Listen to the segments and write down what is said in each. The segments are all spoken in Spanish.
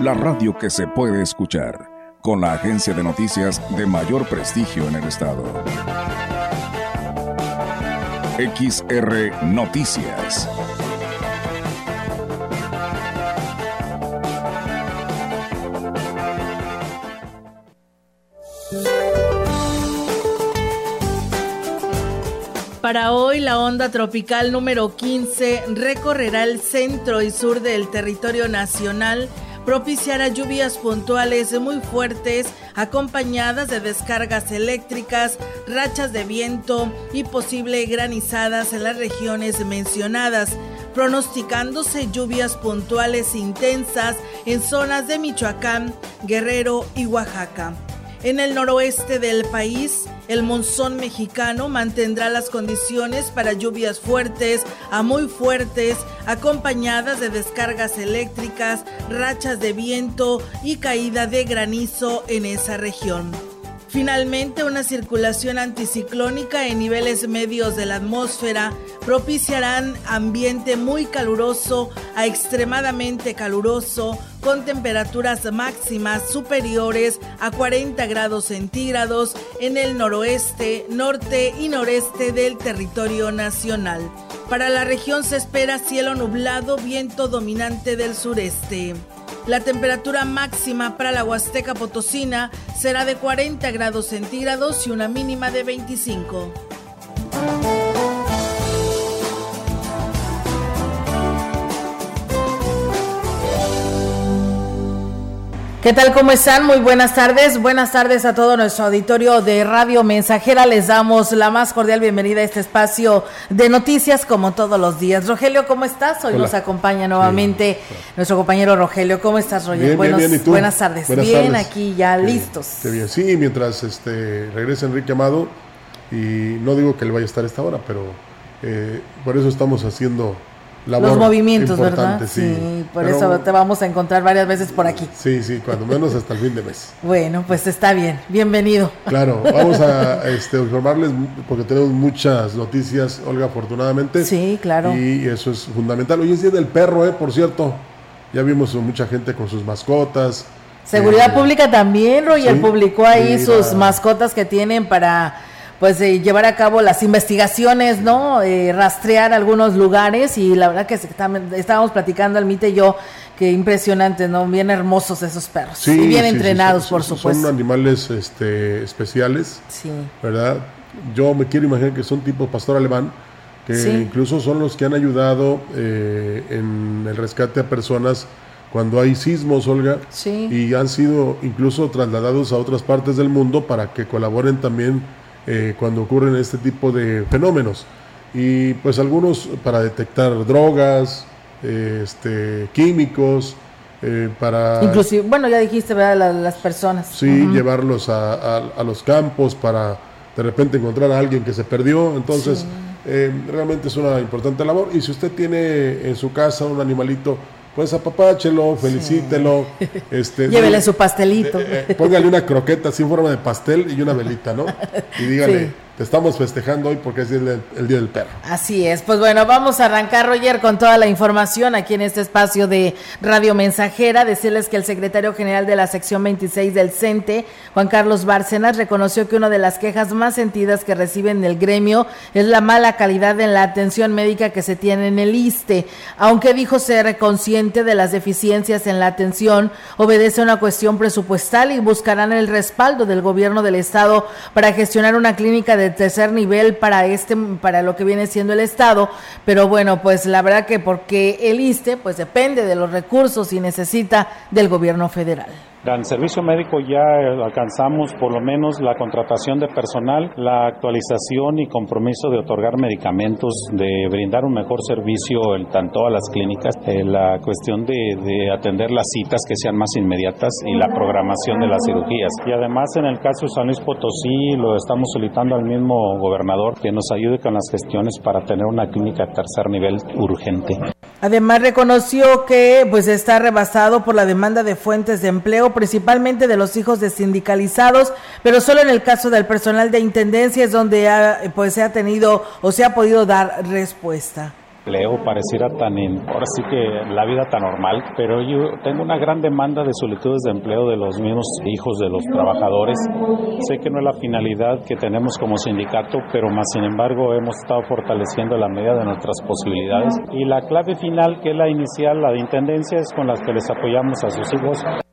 la radio que se puede escuchar, con la agencia de noticias de mayor prestigio en el estado. XR Noticias. Para hoy, la onda tropical número 15 recorrerá el centro y sur del territorio nacional, propiciará lluvias puntuales muy fuertes, acompañadas de descargas eléctricas, rachas de viento y posible granizadas en las regiones mencionadas pronosticándose lluvias puntuales intensas en zonas de Michoacán, Guerrero y Oaxaca. En el noroeste del país, el monzón mexicano mantendrá las condiciones para lluvias fuertes a muy fuertes, acompañadas de descargas eléctricas, rachas de viento y caída de granizo en esa región. Finalmente, una circulación anticiclónica en niveles medios de la atmósfera propiciarán ambiente muy caluroso a extremadamente caluroso con temperaturas máximas superiores a 40 grados centígrados en el noroeste, norte y noreste del territorio nacional. Para la región se espera cielo nublado, viento dominante del sureste. La temperatura máxima para la Huasteca Potosina será de 40 grados centígrados y una mínima de 25. ¿Qué tal? ¿Cómo están? Muy buenas tardes. Buenas tardes a todo nuestro auditorio de Radio Mensajera. Les damos la más cordial bienvenida a este espacio de noticias como todos los días. Rogelio, ¿cómo estás? Hoy nos acompaña nuevamente nuestro compañero Rogelio. ¿Cómo estás, Rogelio? Buenas tardes. bien, aquí ya listos. Qué bien. Sí, mientras este, regresa Enrique Amado, y no digo que él vaya a estar a esta hora, pero eh, por eso estamos haciendo los movimientos, ¿verdad? Sí, por eso te vamos a encontrar varias veces por aquí. Sí, sí, cuando menos hasta el fin de mes. Bueno, pues está bien, bienvenido. Claro, vamos a este, informarles porque tenemos muchas noticias, Olga, afortunadamente. Sí, claro. Y eso es fundamental. Hoy es Día del Perro, ¿eh? Por cierto, ya vimos mucha gente con sus mascotas. Seguridad eh, Pública también, Roger, publicó ahí sus mascotas que tienen para pues eh, llevar a cabo las investigaciones, ¿no? Eh, rastrear algunos lugares y la verdad que estábamos platicando el Mite y yo que impresionantes, ¿no? Bien hermosos esos perros y bien entrenados, por supuesto. Son animales este, especiales, sí. ¿verdad? Yo me quiero imaginar que son tipo pastor alemán, que incluso son los que han ayudado eh, en el rescate a personas cuando hay sismos, Olga, y han sido incluso trasladados a otras partes del mundo para que colaboren también eh, cuando ocurren este tipo de fenómenos. Y pues algunos para detectar drogas, este, químicos, eh, para... Inclusive, bueno, ya dijiste, ¿verdad? las personas. Sí, llevarlos a, a, los campos para de repente encontrar a alguien que se perdió. Entonces, eh, realmente es una importante labor. Y si usted tiene en su casa un animalito pues apapáchelo, felicítelo. Este, Llévele su pastelito. Eh, eh, póngale una croqueta así en forma de pastel y una velita, ¿no? Y dígale, te estamos festejando hoy porque es el, Día del Perro. Así es. Pues bueno, vamos a arrancar, Roger, con toda la información aquí en este espacio de Radio Mensajera. Decirles que el secretario general de la sección 26 del CENTE, Juan Carlos Bárcenas, reconoció que una de las quejas más sentidas que reciben el gremio es la mala calidad en la atención médica que se tiene en el ISTE. Aunque dijo ser consciente de las deficiencias en la atención, obedece a una cuestión presupuestal y buscarán el respaldo del gobierno del Estado para gestionar una clínica de tercer nivel para este para lo que viene siendo el estado, pero bueno, pues la verdad que porque el ISTE pues depende de los recursos y necesita del gobierno federal. En servicio médico ya alcanzamos por lo menos la contratación de personal, la actualización y compromiso de otorgar medicamentos, de brindar un mejor servicio el, tanto a las clínicas, eh, la cuestión de, de atender las citas que sean más inmediatas y la programación de las cirugías. Y además en el caso de San Luis Potosí lo estamos solicitando al mismo gobernador que nos ayude con las gestiones para tener una clínica de tercer nivel urgente. Además reconoció que pues está rebasado por la demanda de fuentes de empleo, principalmente de los hijos de sindicalizados, pero solo en el caso del personal de intendencia es donde pues se ha tenido o se ha podido dar respuesta pareciera tan, ahora sí que la vida tan normal, pero yo tengo una gran demanda de solicitudes de empleo de los mismos hijos de los trabajadores. Sé que no es la finalidad que tenemos como sindicato, pero más sin embargo hemos estado fortaleciendo la medida de nuestras posibilidades. Y la clave final, que es la inicial, la de intendencia, es con las que les apoyamos a sus hijos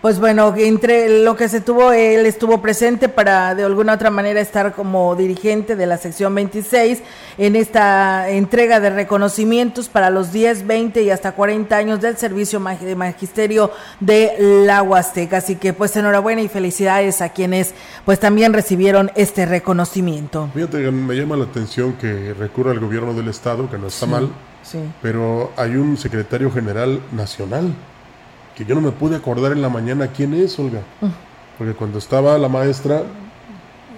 pues bueno, entre lo que se tuvo, él estuvo presente para de alguna otra manera estar como dirigente de la sección 26 en esta entrega de reconocimientos para los 10, 20 y hasta 40 años del servicio de magisterio de la Huasteca. Así que pues enhorabuena y felicidades a quienes pues también recibieron este reconocimiento. Fíjate, me llama la atención que recurra al gobierno del estado, que no está mal, sí. pero hay un secretario general nacional que yo no me pude acordar en la mañana quién es, Olga. Porque cuando estaba la maestra,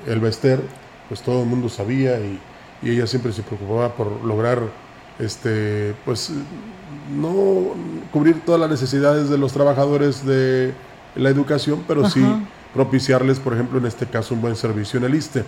el Bester, pues todo el mundo sabía y, ella siempre se preocupaba por lograr, este, pues, no cubrir todas las necesidades de los trabajadores de la educación, pero sí propiciarles, por ejemplo, en este caso, un buen servicio en el ISTE.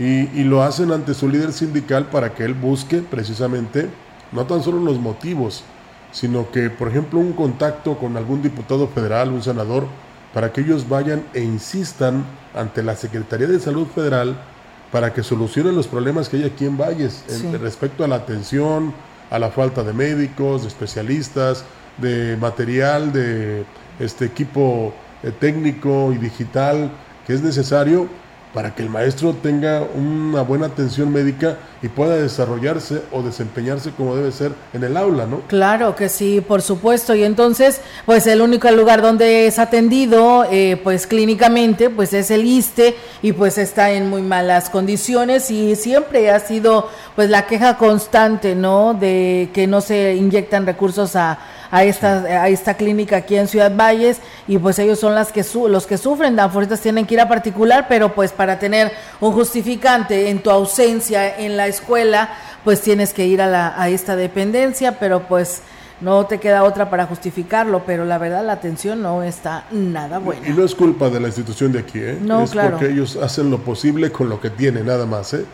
y, y lo hacen ante su líder sindical para que él busque precisamente no tan solo los motivos, sino que, por ejemplo, un contacto con algún diputado federal, un senador, para que ellos vayan e insistan ante la Secretaría de Salud Federal para que solucionen los problemas que hay aquí en Valles respecto a la atención, a la falta de médicos, de especialistas, de material, de este equipo eh, técnico y digital que es necesario para que el maestro tenga una buena atención médica y pueda desarrollarse o desempeñarse como debe ser en el aula, ¿no? Claro que sí, por supuesto. Y entonces, pues el único lugar donde es atendido, eh, pues clínicamente, pues es el ISTE y pues está en muy malas condiciones y siempre ha sido pues la queja constante, ¿no? De que no se inyectan recursos a a esta, a esta clínica aquí en Ciudad Valles y pues ellos son las que los que sufren, ahorita tienen que ir a particular, pero pues para tener un justificante en tu ausencia en la escuela, pues tienes que ir a, la, a esta dependencia, pero pues no te queda otra para justificarlo, pero la verdad la atención no está nada buena. Y no es culpa de la institución de aquí, ¿eh? No, es porque ellos hacen lo posible con lo que tienen, nada más, ¿eh?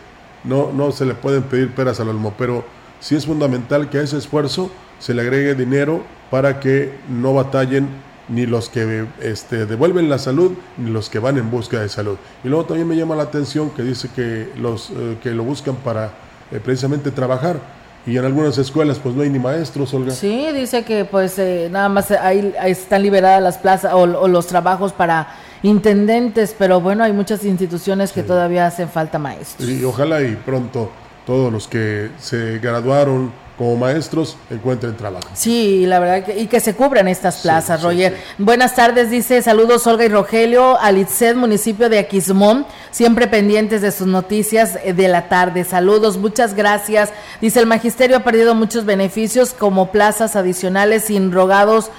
No, no se le pueden pedir peras al olmo, pero sí es fundamental que a ese esfuerzo se le agregue dinero para que no batallen ni los que este, devuelven la salud ni los que van en busca de salud. Y luego también me llama la atención que dice que los eh, que lo buscan para eh, precisamente trabajar y en algunas escuelas pues no hay ni maestros, Olga. Sí, dice que pues eh, nada más ahí, están liberadas las plazas o, los trabajos para intendentes, pero bueno, hay muchas instituciones que todavía hacen falta maestros. Y ojalá y pronto todos los que se graduaron como maestros encuentren trabajo. Sí, la verdad, que, y que se cubran estas plazas, Roger. Buenas tardes, dice, saludos Olga y Rogelio, Alitzed, municipio de Aquismón, siempre pendientes de sus noticias eh, de la tarde. Saludos, muchas gracias. Dice, el magisterio ha perdido muchos beneficios como plazas adicionales sin rogados.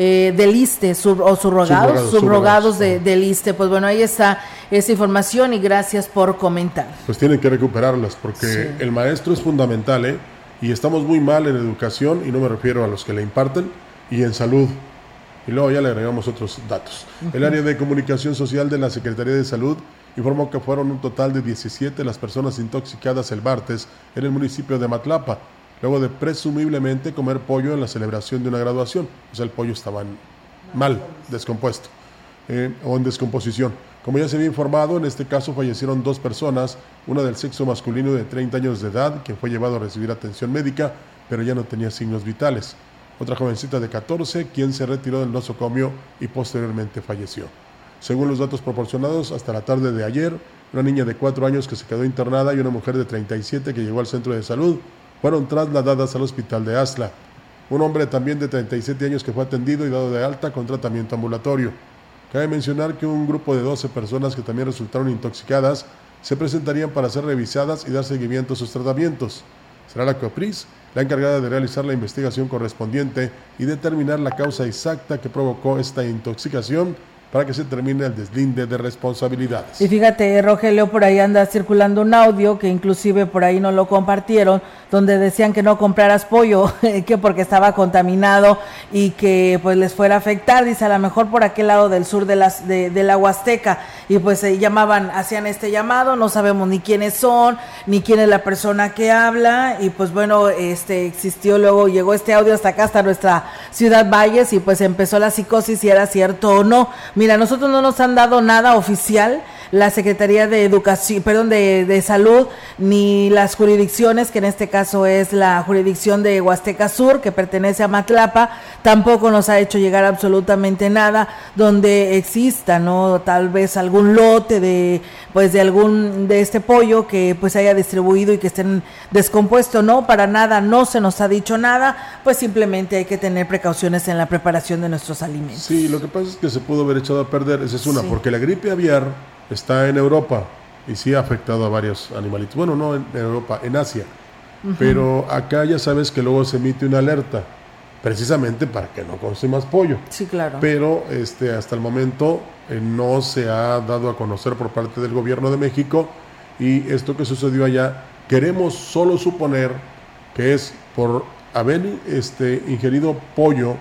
Eh, del ISTE o subrogados, subrogados, de, del ISTE. Pues bueno, ahí está esa información y gracias por comentar. Pues tienen que recuperarlas porque el maestro es fundamental, ¿eh? Y estamos muy mal en educación, y no me refiero a los que le imparten, y en salud. Y luego ya le agregamos otros datos. El área de comunicación social de la Secretaría de Salud informó que fueron un total de 17 las personas intoxicadas el martes en el municipio de Matlapa, luego de presumiblemente comer pollo en la celebración de una graduación. O sea, el pollo estaba mal, descompuesto, eh, o en descomposición. Como ya se había informado, en este caso fallecieron dos personas, una del sexo masculino de 30 años de edad, quien fue llevado a recibir atención médica, pero ya no tenía signos vitales. Otra jovencita de 14, quien se retiró del nosocomio y posteriormente falleció. Según los datos proporcionados, hasta la tarde de ayer, una niña de 4 años que se quedó internada y una mujer de 37 que llegó al centro de salud fueron trasladadas al hospital de Asla. Un hombre también de 37 años que fue atendido y dado de alta con tratamiento ambulatorio. Cabe mencionar que un grupo de 12 personas que también resultaron intoxicadas se presentarían para ser revisadas y dar seguimiento a sus tratamientos. Será la COPRIS la encargada de realizar la investigación correspondiente y determinar la causa exacta que provocó esta intoxicación para que se termine el deslinde de responsabilidades. Y fíjate, Rogelio, por ahí anda circulando un audio que inclusive por ahí no lo compartieron, donde decían que no compraras pollo, que porque estaba contaminado y que pues les fuera a afectar, dice a lo mejor por aquel lado del sur de, las, de, la Huasteca, y pues se llamaban, hacían este llamado, no sabemos ni quiénes son, ni quién es la persona que habla, y pues bueno, este existió, luego llegó este audio hasta acá, hasta nuestra ciudad Valles, y pues empezó la psicosis si era cierto o no Mira, nosotros no nos han dado nada oficial, la Secretaría de Educación, perdón, de, de, Salud, ni las jurisdicciones, que en este caso es la jurisdicción de Huasteca Sur, que pertenece a Matlapa, tampoco nos ha hecho llegar absolutamente nada donde exista, ¿no? Tal vez algún lote de, pues, de algún, de este pollo que pues haya distribuido y que estén descompuesto, no, para nada, no se nos ha dicho nada, pues simplemente hay que tener precauciones en la preparación de nuestros alimentos. Sí, lo que pasa es que se pudo haber echado a perder, esa es una, porque la gripe aviar está en Europa y sí ha afectado a varios animalitos. Bueno, no en Europa, en Asia. Pero acá ya sabes que luego se emite una alerta, precisamente para que no consumas pollo. Sí, claro. Pero este, hasta el momento eh, no se ha dado a conocer por parte del gobierno de México y esto que sucedió allá, queremos solo suponer que es por haber este, ingerido pollo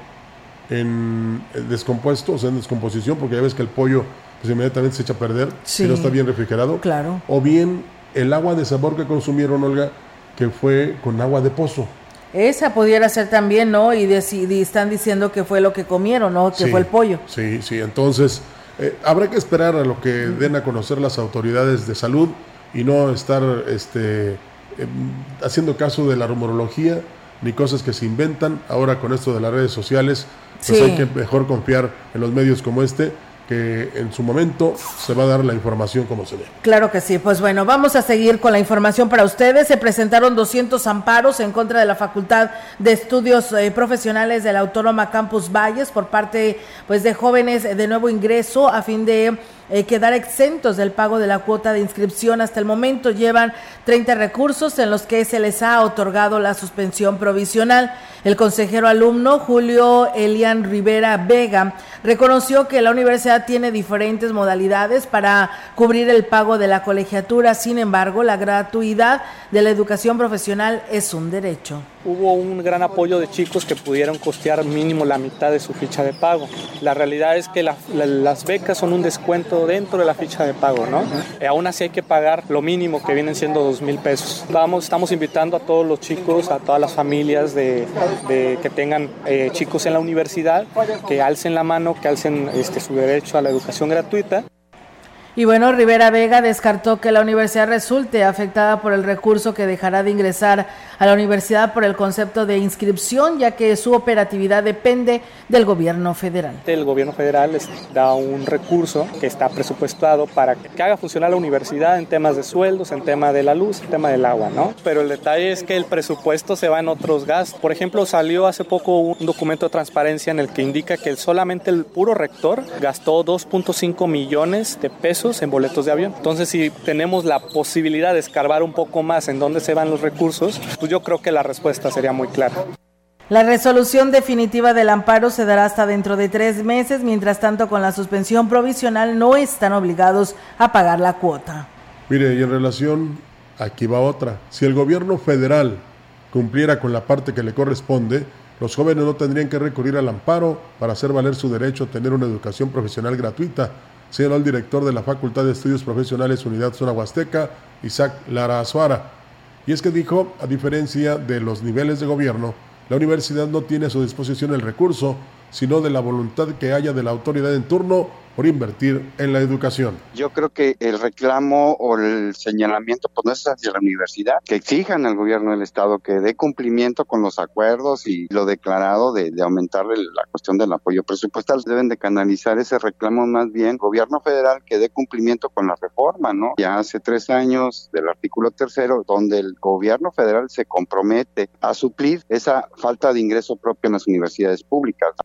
en descompuesto, o sea, en descomposición, porque ya ves que el pollo pues inmediatamente se echa a perder si no está bien refrigerado. Claro. O bien el agua de sabor que consumieron, Olga, que fue con agua de pozo. Esa pudiera ser también, ¿no? Y, están diciendo que fue lo que comieron, ¿no? Que fue el pollo. Sí, sí. Entonces, eh, habrá que esperar a lo que den a conocer las autoridades de salud y no estar este, em, haciendo caso de la rumorología ni cosas que se inventan. Ahora con esto de las redes sociales, pues hay que mejor confiar en los medios como este que en su momento se va a dar la información como se ve. Claro que sí. Pues bueno, vamos a seguir con la información para ustedes. Se presentaron 200 amparos en contra de la Facultad de Estudios eh, Profesionales de la Autónoma Campus Valles por parte pues de jóvenes de nuevo ingreso a fin de eh, quedar exentos del pago de la cuota de inscripción. Hasta el momento llevan 30 recursos en los que se les ha otorgado la suspensión provisional. El consejero alumno Julio Elian Rivera Vega reconoció que la universidad tiene diferentes modalidades para cubrir el pago de la colegiatura. Sin embargo, la gratuidad de la educación profesional es un derecho hubo un gran apoyo de chicos que pudieron costear mínimo la mitad de su ficha de pago. La realidad es que las becas son un descuento dentro de la ficha de pago, ¿no? Eh, aún así hay que pagar lo mínimo que vienen siendo dos mil pesos. Vamos, estamos invitando a todos los chicos, a todas las familias de, que tengan eh, chicos en la universidad, que alcen la mano, que alcen este, su derecho a la educación gratuita. Y bueno, Rivera Vega descartó que la universidad resulte afectada por el recurso que dejará de ingresar a la universidad por el concepto de inscripción, ya que su operatividad depende del gobierno federal. El gobierno federal les da un recurso que está presupuestado para que haga funcionar la universidad en temas de sueldos, en tema de la luz, en tema del agua, ¿no? Pero el detalle es que el presupuesto se va en otros gastos. Por ejemplo, salió hace poco un documento de transparencia en el que indica que solamente el puro rector gastó 2.5 millones de pesos en boletos de avión. Entonces, si tenemos la posibilidad de escarbar un poco más en dónde se van los recursos, pues yo creo que la respuesta sería muy clara. La resolución definitiva del amparo se dará hasta dentro de tres meses, mientras tanto con la suspensión provisional no están obligados a pagar la cuota. Mire, y en relación, aquí va otra, si el gobierno federal cumpliera con la parte que le corresponde, los jóvenes no tendrían que recurrir al amparo para hacer valer su derecho a tener una educación profesional gratuita, señaló el director de la Facultad de Estudios Profesionales Unidad Zona Huasteca, Isaac Lara Azuara. Y es que dijo, a diferencia de los niveles de gobierno, la universidad no tiene a su disposición el recurso, sino de la voluntad que haya de la autoridad en turno por invertir en la educación. Yo creo que el reclamo o el señalamiento pues no hacia la universidad, que exijan al gobierno del estado que dé cumplimiento con los acuerdos y lo declarado de, de aumentar la cuestión del apoyo presupuestal. Deben de canalizar ese reclamo más bien gobierno federal que dé cumplimiento con la reforma, ¿no? Ya hace tres años del artículo tercero, donde el gobierno federal se compromete a suplir esa falta de ingreso propio en las universidades públicas.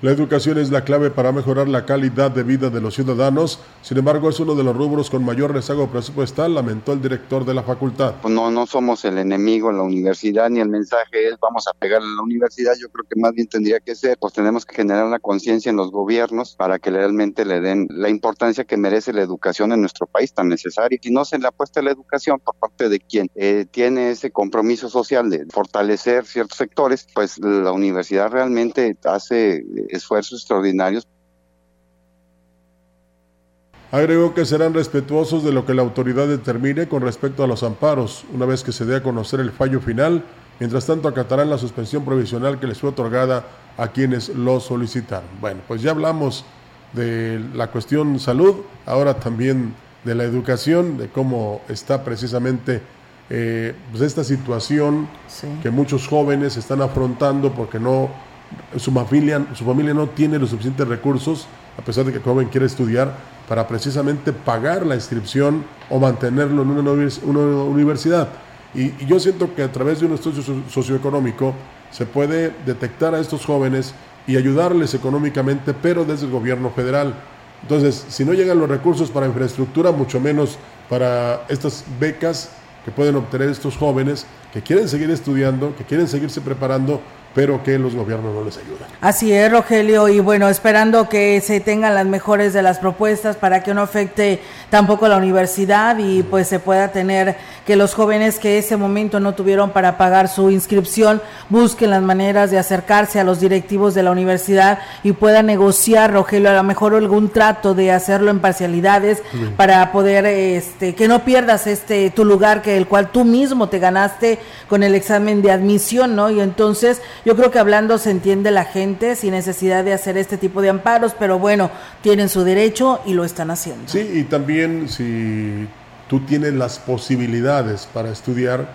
La educación es la clave para mejorar la calidad de vida de los ciudadanos, sin embargo es uno de los rubros con mayor rezago presupuestal, lamentó el director de la facultad. Pues no, no somos el enemigo en la universidad, ni el mensaje es vamos a pegarle a la universidad, yo creo que más bien tendría que ser, pues tenemos que generar la conciencia en los gobiernos para que realmente le den la importancia que merece la educación en nuestro país tan necesaria. Si no se le apuesta a la educación por parte de quien eh, tiene ese compromiso social de fortalecer ciertos sectores, pues la universidad realmente hace esfuerzos extraordinarios. Agregó que serán respetuosos de lo que la autoridad determine con respecto a los amparos, una vez que se dé a conocer el fallo final. Mientras tanto, acatarán la suspensión provisional que les fue otorgada a quienes lo solicitaron. Bueno, pues ya hablamos de la cuestión salud, ahora también de la educación, de cómo está precisamente eh, pues esta situación que muchos jóvenes están afrontando porque no su familia, su familia no tiene los suficientes recursos, a pesar de que el joven quiere estudiar, para precisamente pagar la inscripción o mantenerlo en una, universidad. Y, yo siento que a través de un estudio socioeconómico se puede detectar a estos jóvenes y ayudarles económicamente, pero desde el gobierno federal. Entonces, si no llegan los recursos para infraestructura, mucho menos para estas becas que pueden obtener estos jóvenes que quieren seguir estudiando, que quieren seguirse preparando, pero que los gobiernos no les ayudan. Así es, Rogelio, y bueno, esperando que se tengan las mejores de las propuestas para que no afecte tampoco la universidad y pues se pueda tener que los jóvenes que ese momento no tuvieron para pagar su inscripción busquen las maneras de acercarse a los directivos de la universidad y puedan negociar, Rogelio, a lo mejor algún trato de hacerlo en parcialidades para poder este que no pierdas este tu lugar que el cual tú mismo te ganaste con el examen de admisión, ¿no? Y entonces yo creo que hablando se entiende la gente sin necesidad de hacer este tipo de amparos, pero bueno, tienen su derecho y lo están haciendo. Sí, y también si tú tienes las posibilidades para estudiar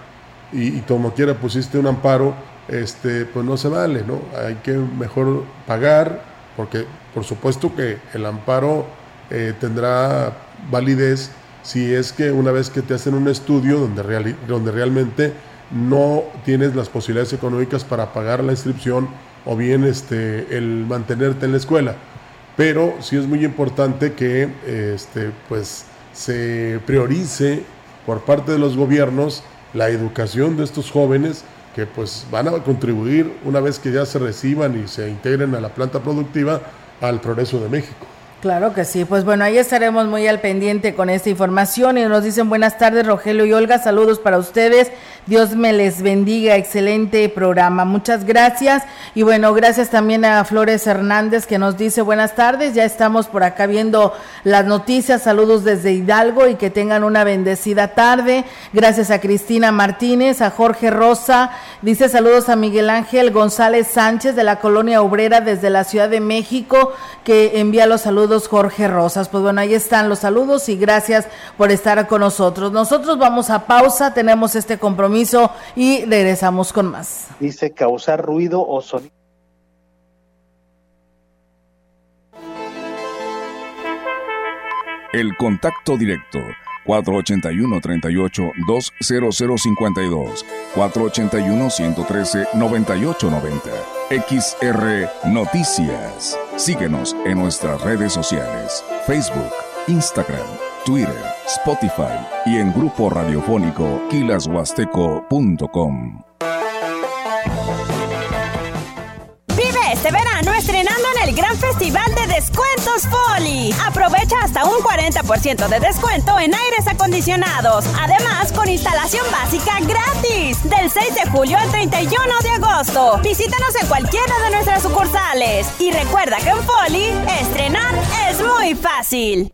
y, como quiera pusiste un amparo, este, pues no se vale, ¿no? Hay que mejor pagar, porque por supuesto que el amparo eh, tendrá validez si es que una vez que te hacen un estudio donde, donde realmente no tienes las posibilidades económicas para pagar la inscripción o bien este, el mantenerte en la escuela. Pero sí es muy importante que este, pues, se priorice por parte de los gobiernos la educación de estos jóvenes que pues van a contribuir una vez que ya se reciban y se integren a la planta productiva al progreso de México. Claro que sí, pues bueno, ahí estaremos muy al pendiente con esta información y nos dicen buenas tardes Rogelio y Olga, saludos para ustedes, Dios me les bendiga, excelente programa, muchas gracias. Y bueno, gracias también a Flores Hernández que nos dice buenas tardes, ya estamos por acá viendo las noticias, saludos desde Hidalgo y que tengan una bendecida tarde, gracias a Cristina Martínez, a Jorge Rosa, dice saludos a Miguel Ángel González Sánchez de la Colonia Obrera desde la Ciudad de México que envía los saludos Jorge Rosas. Pues bueno, ahí están los saludos y gracias por estar con nosotros. Nosotros vamos a pausa, tenemos este compromiso y regresamos con más. Dice causar ruido o sonido. El contacto directo 481-38-20052, 481-113-9890. XR Noticias. Síguenos en nuestras redes sociales, Facebook, Instagram, Twitter, Spotify y en grupo radiofónico kilashuasteco.com. este verano estrenando en el gran festival de descuentos Foli. Aprovecha hasta un 40% de descuento en aires acondicionados. Además, con instalación básica gratis. Del 6 de julio al 31 de agosto. Visítanos en cualquiera de nuestras sucursales. Y recuerda que en Foli, estrenar es muy fácil.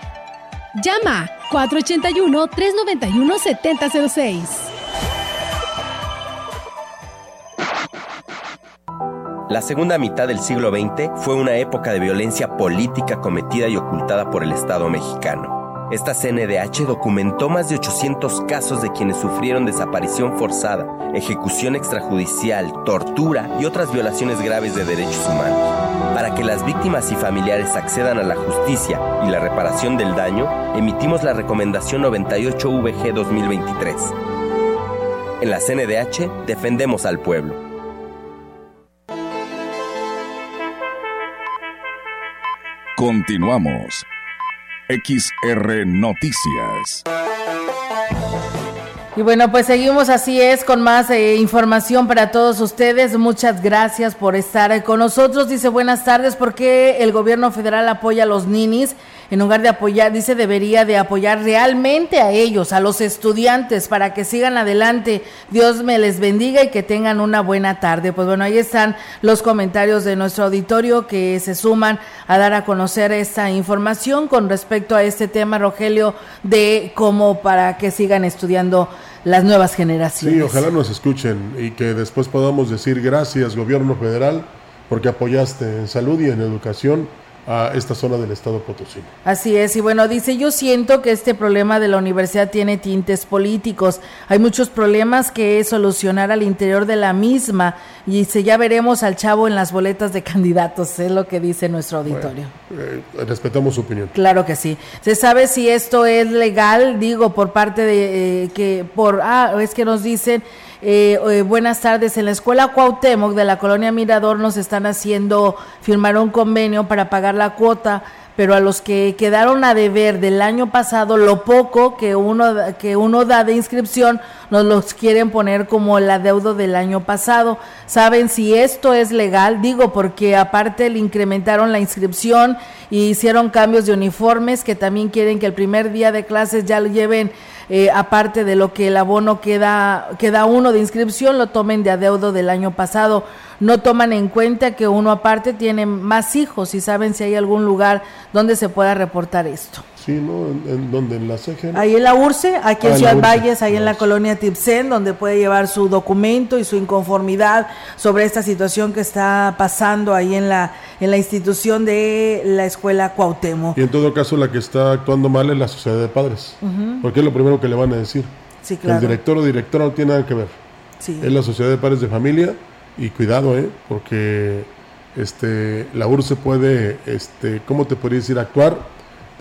Llama 481 391 7006. La segunda mitad del siglo XX fue una época de violencia política cometida y ocultada por el Estado mexicano. Esta CNDH documentó más de 800 casos de quienes sufrieron desaparición forzada, ejecución extrajudicial, tortura y otras violaciones graves de derechos humanos. Para que las víctimas y familiares accedan a la justicia y la reparación del daño, emitimos la recomendación 98VG 2023. En la CNDH defendemos al pueblo. Continuamos. XR Noticias. Y bueno, pues seguimos así es con más eh, información para todos ustedes. Muchas gracias por estar con nosotros. Dice buenas tardes, ¿por qué el gobierno federal apoya a los ninis? en lugar de apoyar, dice, debería de apoyar realmente a ellos, a los estudiantes, para que sigan adelante. Dios me les bendiga y que tengan una buena tarde. Pues bueno, ahí están los comentarios de nuestro auditorio que se suman a dar a conocer esta información con respecto a este tema, Rogelio, de cómo para que sigan estudiando las nuevas generaciones. Sí, ojalá nos escuchen y que después podamos decir gracias, gobierno federal, porque apoyaste en salud y en educación a esta zona del estado Potosí. Así es, y bueno, dice, yo siento que este problema de la universidad tiene tintes políticos, hay muchos problemas que solucionar al interior de la misma, y dice, ya veremos al chavo en las boletas de candidatos, es lo que dice nuestro auditorio. Eh, respetamos su opinión. Claro que sí. ¿Se sabe si esto es legal? Digo, por parte de eh, que, por, ah, es que nos dicen eh, eh, buenas tardes. En la escuela Cuauhtémoc de la colonia Mirador nos están haciendo firmar un convenio para pagar la cuota, pero a los que quedaron a deber del año pasado, lo poco que uno, que uno da de inscripción, nos los quieren poner como el adeudo del año pasado. ¿Saben si esto es legal? Digo, porque aparte le incrementaron la inscripción y hicieron cambios de uniformes que también quieren que el primer día de clases ya lo lleven eh, aparte de lo que el abono queda, queda uno de inscripción, lo tomen de adeudo del año pasado. No toman en cuenta que uno aparte tiene más hijos y saben si hay algún lugar donde se pueda reportar esto. Sí, ¿no? ¿En, donde ¿En la CEGEN? Ahí en la URCE, aquí en ah, Ciudad Valles, ahí en la colonia Tipsen, donde puede llevar su documento y su inconformidad sobre esta situación que está pasando ahí en la, en la institución de la escuela Cuauhtémoc. Y en todo caso, la que está actuando mal es la sociedad de padres, porque es lo primero que le van a decir. Sí, claro. El director o directora no tiene nada que ver. Sí. Es la sociedad de padres de familia y cuidado, ¿eh? Porque este, la URCE puede, este, ¿cómo te podría decir? Actuar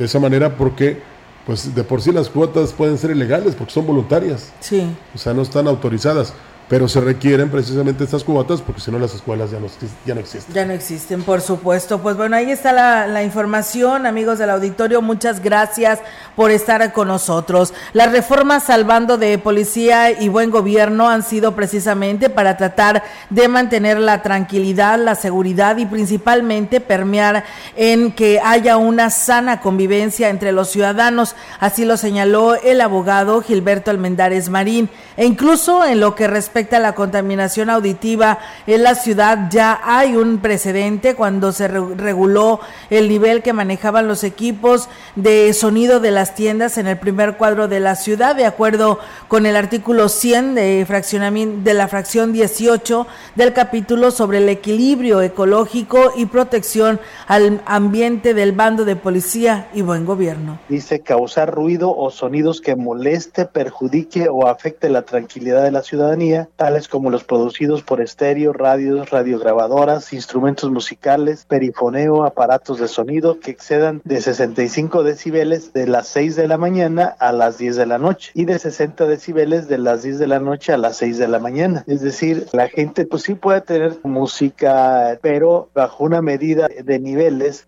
de esa manera porque pues de por sí las cuotas pueden ser ilegales porque son voluntarias. Sí. O sea, no están autorizadas pero se requieren precisamente estas cuotas porque si no las escuelas ya no, ya no existen. Ya no existen, por supuesto. Pues bueno, ahí está la, la, información, amigos del auditorio. Muchas gracias por estar con nosotros. Las reformas salvando de policía y buen gobierno han sido precisamente para tratar de mantener la tranquilidad, la seguridad y principalmente permear en que haya una sana convivencia entre los ciudadanos. Así lo señaló el abogado Gilberto Almendares Marín. E incluso en lo que respecta a la contaminación auditiva en la ciudad, ya hay un precedente cuando se reguló el nivel que manejaban los equipos de sonido de las tiendas en el primer cuadro de la ciudad, de acuerdo con el artículo 100 de, fraccionamiento, de la fracción 18 del capítulo sobre el equilibrio ecológico y protección al ambiente del bando de policía y buen gobierno. Dice causar ruido o sonidos que moleste, perjudique o afecte la tranquilidad de la ciudadanía tales como los producidos por estéreo, radios, radiograbadoras, instrumentos musicales, perifoneo, aparatos de sonido que excedan de 65 decibeles de las 6 de la mañana a las 10 de la noche y de 60 decibeles de las 10 de la noche a las 6 de la mañana. Es decir, la gente pues sí puede tener música, pero bajo una medida de niveles.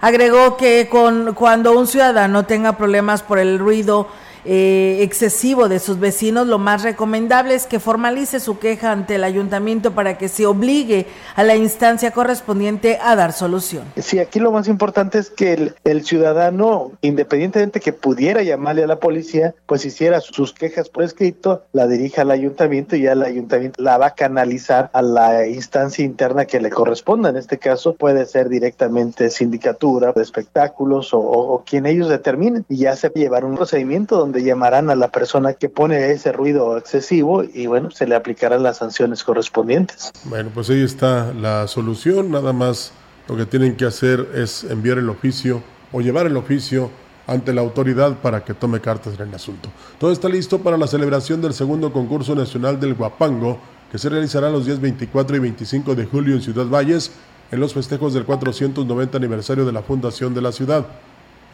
Agregó que con, cuando un ciudadano tenga problemas por el ruido, eh, excesivo de sus vecinos, lo más recomendable es que formalice su queja ante el ayuntamiento para que se obligue a la instancia correspondiente a dar solución. Sí, aquí lo más importante es que el, ciudadano, independientemente que pudiera llamarle a la policía, pues hiciera sus quejas por escrito, la dirija al ayuntamiento y ya el ayuntamiento la va a canalizar a la instancia interna que le corresponda. En este caso puede ser directamente sindicatura de espectáculos o, o quien ellos determinen y ya se llevar un procedimiento donde llamarán a la persona que pone ese ruido excesivo y bueno, se le aplicarán las sanciones correspondientes. Bueno, pues ahí está la solución, nada más lo que tienen que hacer es enviar el oficio o llevar el oficio ante la autoridad para que tome cartas en el asunto. Todo está listo para la celebración del segundo concurso nacional del Guapango, que se realizará los días 24 y 25 de julio en Ciudad Valles, en los festejos del 490 aniversario de la fundación de la ciudad.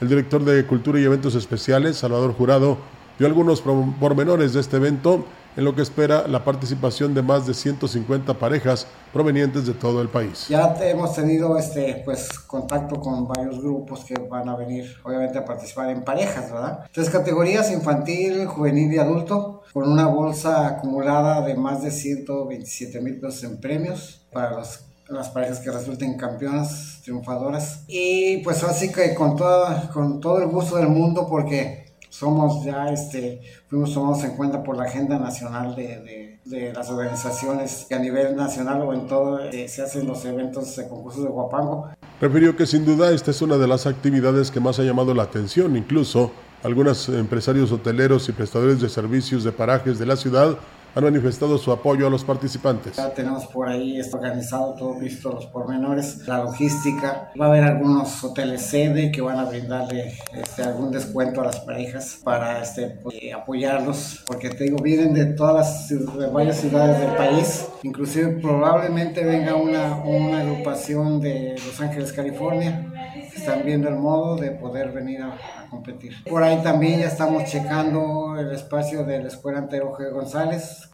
El director de Cultura y Eventos Especiales, Salvador Jurado, dio algunos pormenores de este evento en lo que espera la participación de más de 150 parejas provenientes de todo el país. Ya hemos tenido este pues contacto con varios grupos que van a venir obviamente a participar en parejas, ¿verdad? Tres categorías, infantil, juvenil y adulto, con una bolsa acumulada de más de 127 mil pesos en premios para las parejas que resulten campeonas, triunfadoras. Y pues así que con, toda, con todo el gusto del mundo porque somos ya, este, fuimos tomados en cuenta por la agenda nacional de, de, las organizaciones que a nivel nacional o en todo eh, se hacen los eventos de concursos de Guapango. Refirió que sin duda esta es una de las actividades que más ha llamado la atención, incluso algunos empresarios hoteleros y prestadores de servicios de parajes de la ciudad han manifestado su apoyo a los participantes. Ya tenemos por ahí organizado todo visto los pormenores, la logística. Va a haber algunos hoteles sede que van a brindarle este, algún descuento a las parejas para este, pues, apoyarlos, porque te digo, vienen de todas las de varias ciudades del país. Inclusive probablemente venga una, una agrupación de Los Ángeles, California. Están viendo el modo de poder venir a, competir. Por ahí también ya estamos checando el espacio de la Escuela Antero G. González,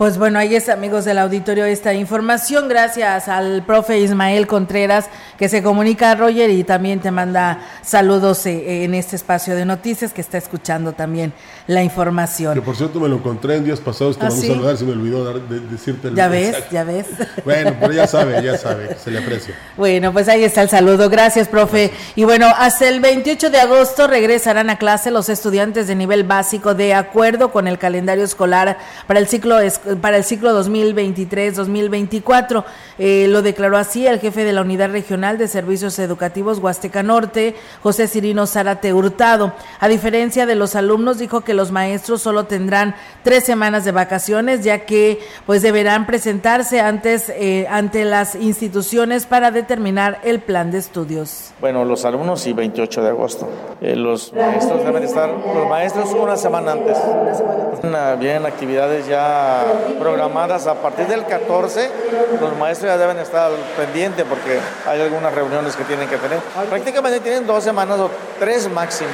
pues bueno, ahí es amigos del auditorio esta información. Gracias al profe Ismael Contreras que se comunica a Roger y también te manda saludos eh, en este espacio de noticias que está escuchando también la información. Que por cierto me lo encontré en días pasados, te ¿Ah, vamos a saludar, se me olvidó dar, de, decirte el Ya ves, ya ves. Bueno, pero ya sabe, ya sabe, se le aprecia. Bueno, pues ahí está el saludo. Gracias, profe. Y bueno, hasta el 28 de agosto regresarán a clase los estudiantes de nivel básico de acuerdo con el calendario escolar para el ciclo para el ciclo 2023-2024. Eh, lo declaró así el jefe de la Unidad Regional de Servicios Educativos Huasteca Norte, José Cirino Zárate Hurtado. A diferencia de los alumnos, dijo que los maestros solo tendrán tres semanas de vacaciones, ya que pues deberán presentarse antes eh, ante las instituciones para determinar el plan de estudios. Bueno, los alumnos y 28 de agosto. Eh, los maestros deben estar, los maestros una semana antes. Una, bien actividades ya programadas a partir del 14, los maestros ya deben estar pendientes porque hay algunas reuniones que tienen que tener. Prácticamente tienen dos semanas o tres máximo.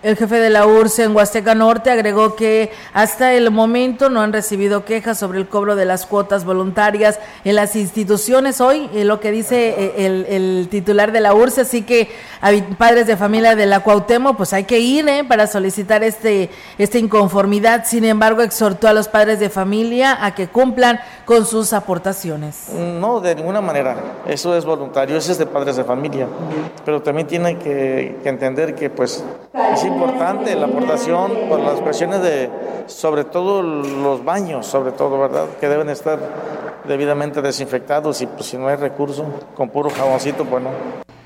El jefe de la URSS en Huasteca Norte agregó que hasta el momento no han recibido quejas sobre el cobro de las cuotas voluntarias en las instituciones. Hoy, eh, lo que dice eh, el, titular de la URSS, así que padres de familia de la Cuauhtémoc, pues hay que ir eh, para solicitar este esta inconformidad. Sin embargo, exhortó a los padres de familia a que cumplan con sus aportaciones. No, de ninguna manera. Eso es voluntario, eso es de padres de familia. Pero también tienen que, entender que, pues, importante la aportación por las cuestiones de, sobre todo los baños, sobre todo, ¿verdad? Que deben estar debidamente desinfectados y pues si no hay recurso, con puro jaboncito, bueno.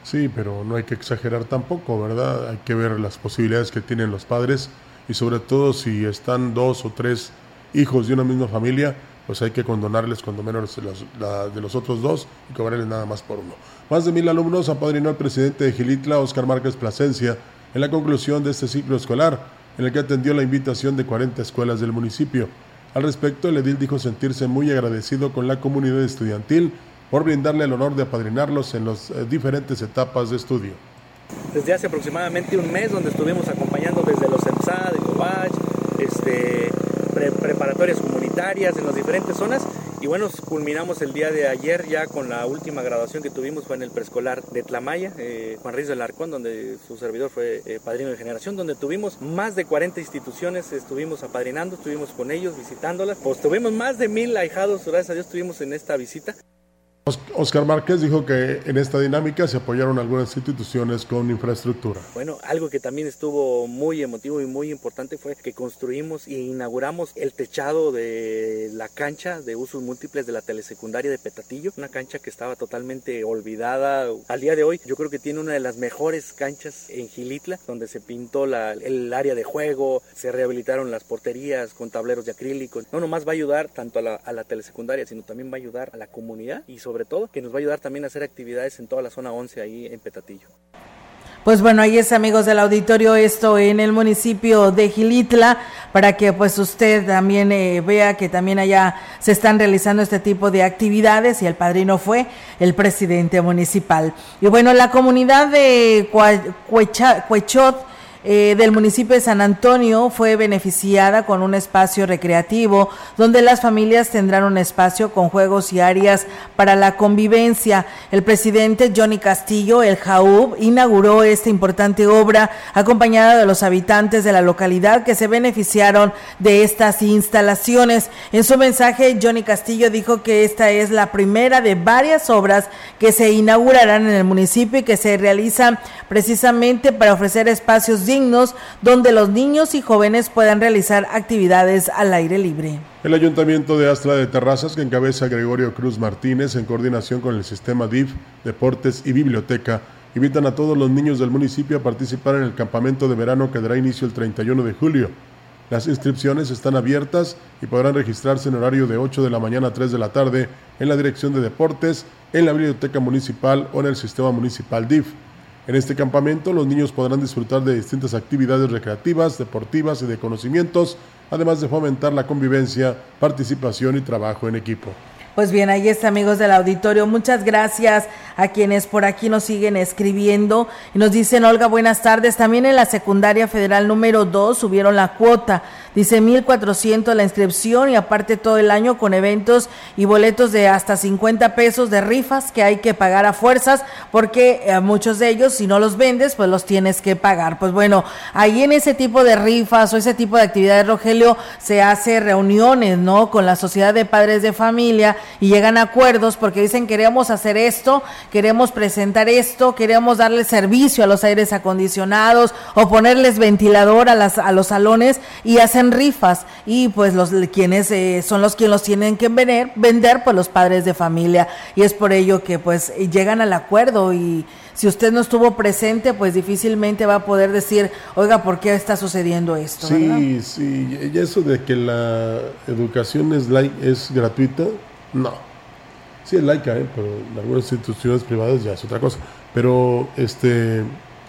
Sí, pero no hay que exagerar tampoco, ¿verdad? Hay que ver las posibilidades que tienen los padres y sobre todo si están dos o tres hijos de una misma familia, pues hay que condonarles cuando menos de los otros dos y cobrarles nada más por uno. Más de mil alumnos apadrinó al presidente de Gilitla, Oscar Márquez Plasencia, en la conclusión de este ciclo escolar, en el que atendió la invitación de 40 escuelas del municipio. Al respecto, el edil dijo sentirse muy agradecido con la comunidad estudiantil por brindarle el honor de apadrinarlos en las eh, diferentes etapas de estudio. Desde hace aproximadamente un mes, donde estuvimos acompañando desde los EMSA, de este, preparatorias comunitarias en las diferentes zonas, y bueno, culminamos el día de ayer ya con la última graduación que tuvimos fue en el preescolar de Tlamaya, eh, Juan Ruiz del Arcón, donde su servidor fue eh, padrino de generación, donde tuvimos más de 40 instituciones, estuvimos apadrinando, estuvimos con ellos, visitándolas. Pues tuvimos más de mil ahijados, gracias a Dios estuvimos en esta visita. Oscar Márquez dijo que en esta dinámica se apoyaron algunas instituciones con infraestructura. Bueno, algo que también estuvo muy emotivo y muy importante fue que construimos e inauguramos el techado de la cancha de usos múltiples de la telesecundaria de Petatillo, una cancha que estaba totalmente olvidada. Al día de hoy yo creo que tiene una de las mejores canchas en Gilitla, donde se pintó la, el área de juego, se rehabilitaron las porterías con tableros de acrílico. No nomás va a ayudar tanto a la, telesecundaria, sino también va a ayudar a la comunidad y sobre todo que nos va a ayudar también a hacer actividades en toda la zona 11 ahí en Petatillo. Pues bueno, ahí es amigos del auditorio esto en el municipio de Gilitla para que pues usted también eh, vea que también allá se están realizando este tipo de actividades y el padrino fue el presidente municipal. Y bueno, la comunidad de Cuechot eh, del municipio de San Antonio fue beneficiada con un espacio recreativo donde las familias tendrán un espacio con juegos y áreas para la convivencia. El presidente Johnny Castillo, el JAUB, inauguró esta importante obra acompañada de los habitantes de la localidad que se beneficiaron de estas instalaciones. En su mensaje, Johnny Castillo dijo que esta es la primera de varias obras que se inaugurarán en el municipio y que se realizan precisamente para ofrecer espacios donde los niños y jóvenes puedan realizar actividades al aire libre. El Ayuntamiento de Astra de Terrazas, que encabeza Gregorio Cruz Martínez en coordinación con el sistema DIF, Deportes y Biblioteca, invitan a todos los niños del municipio a participar en el campamento de verano que dará inicio el 31 de julio. Las inscripciones están abiertas y podrán registrarse en horario de 8 de la mañana a 3 de la tarde en la Dirección de Deportes, en la Biblioteca Municipal o en el Sistema Municipal DIF. En este campamento los niños podrán disfrutar de distintas actividades recreativas, deportivas y de conocimientos, además de fomentar la convivencia, participación y trabajo en equipo. Pues bien, ahí está, amigos del auditorio. Muchas gracias a quienes por aquí nos siguen escribiendo y nos dicen, Olga, buenas tardes. También en la secundaria federal número 2 subieron la cuota. Dice 1.400 la inscripción y aparte todo el año con eventos y boletos de hasta 50 pesos de rifas que hay que pagar a fuerzas porque a eh, muchos de ellos si no los vendes pues los tienes que pagar. Pues bueno, ahí en ese tipo de rifas o ese tipo de actividades, Rogelio, se hace reuniones, ¿no? Con la sociedad de padres de familia y llegan a acuerdos porque dicen queremos hacer esto, queremos presentar esto, queremos darle servicio a los aires acondicionados o ponerles ventilador a, las, a los salones y hacer rifas y pues los quienes eh, son los quienes los tienen que vender, vender pues los padres de familia. Y es por ello que pues llegan al acuerdo y si usted no estuvo presente pues difícilmente va a poder decir oiga por qué está sucediendo esto sí sí y eso de que la educación es es gratuita no. Sí es laica ¿eh? pero en algunas instituciones privadas ya es otra cosa. Pero este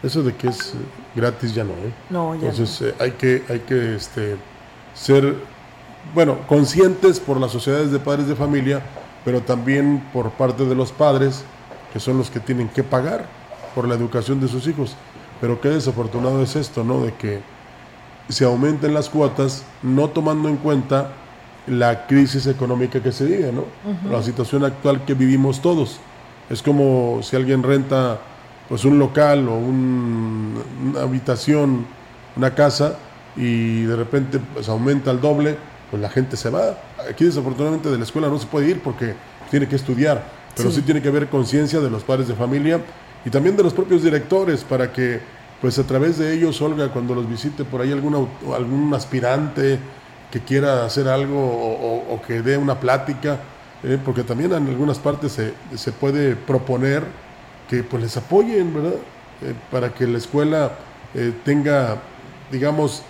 eso de que es gratis ya no, ¿eh? No, ya Entonces eh, hay que, hay que este, ser, bueno, conscientes por las sociedades de padres de familia, pero también por parte de los padres, que son los que tienen que pagar por la educación de sus hijos. Pero qué desafortunado es esto, ¿no? De que se aumenten las cuotas, no tomando en cuenta la crisis económica que se vive, ¿no? La situación actual que vivimos todos. Es como si alguien renta pues un local o una habitación, una casa, y de repente pues aumenta el doble, pues la gente se va. Aquí desafortunadamente de la escuela no se puede ir porque tiene que estudiar, pero sí, tiene que haber conciencia de los padres de familia y también de los propios directores para que pues a través de ellos, Olga, cuando los visite por ahí algún, algún aspirante que quiera hacer algo o, que dé una plática, eh, porque también en algunas partes se, se puede proponer que pues les apoyen, ¿verdad? Eh, para que la escuela eh, tenga, digamos,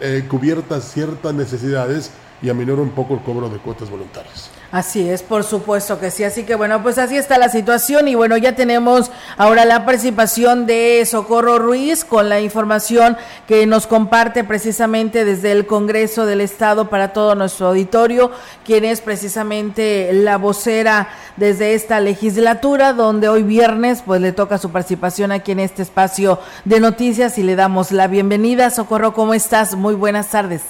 eh, cubiertas ciertas necesidades y aminore un poco el cobro de cuotas voluntarias. Así es, por supuesto que sí. Así que bueno, pues así está la situación y bueno, ya tenemos ahora la participación de Socorro Ruiz con la información que nos comparte precisamente desde el Congreso del Estado para todo nuestro auditorio, quien es precisamente la vocera desde esta legislatura, donde hoy viernes pues le toca su participación aquí en este espacio de noticias y le damos la bienvenida. Socorro, ¿cómo estás? Muy buenas tardes.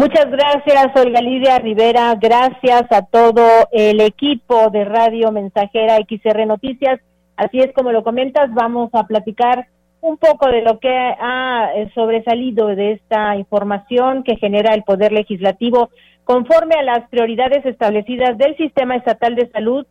Muchas gracias, Olga Lidia Rivera. Gracias a todo el equipo de Radio Mensajera XR Noticias. Así es como lo comentas, vamos a platicar un poco de lo que ha eh, sobresalido de esta información que genera el Poder Legislativo. Conforme a las prioridades establecidas del Sistema Estatal de Salud,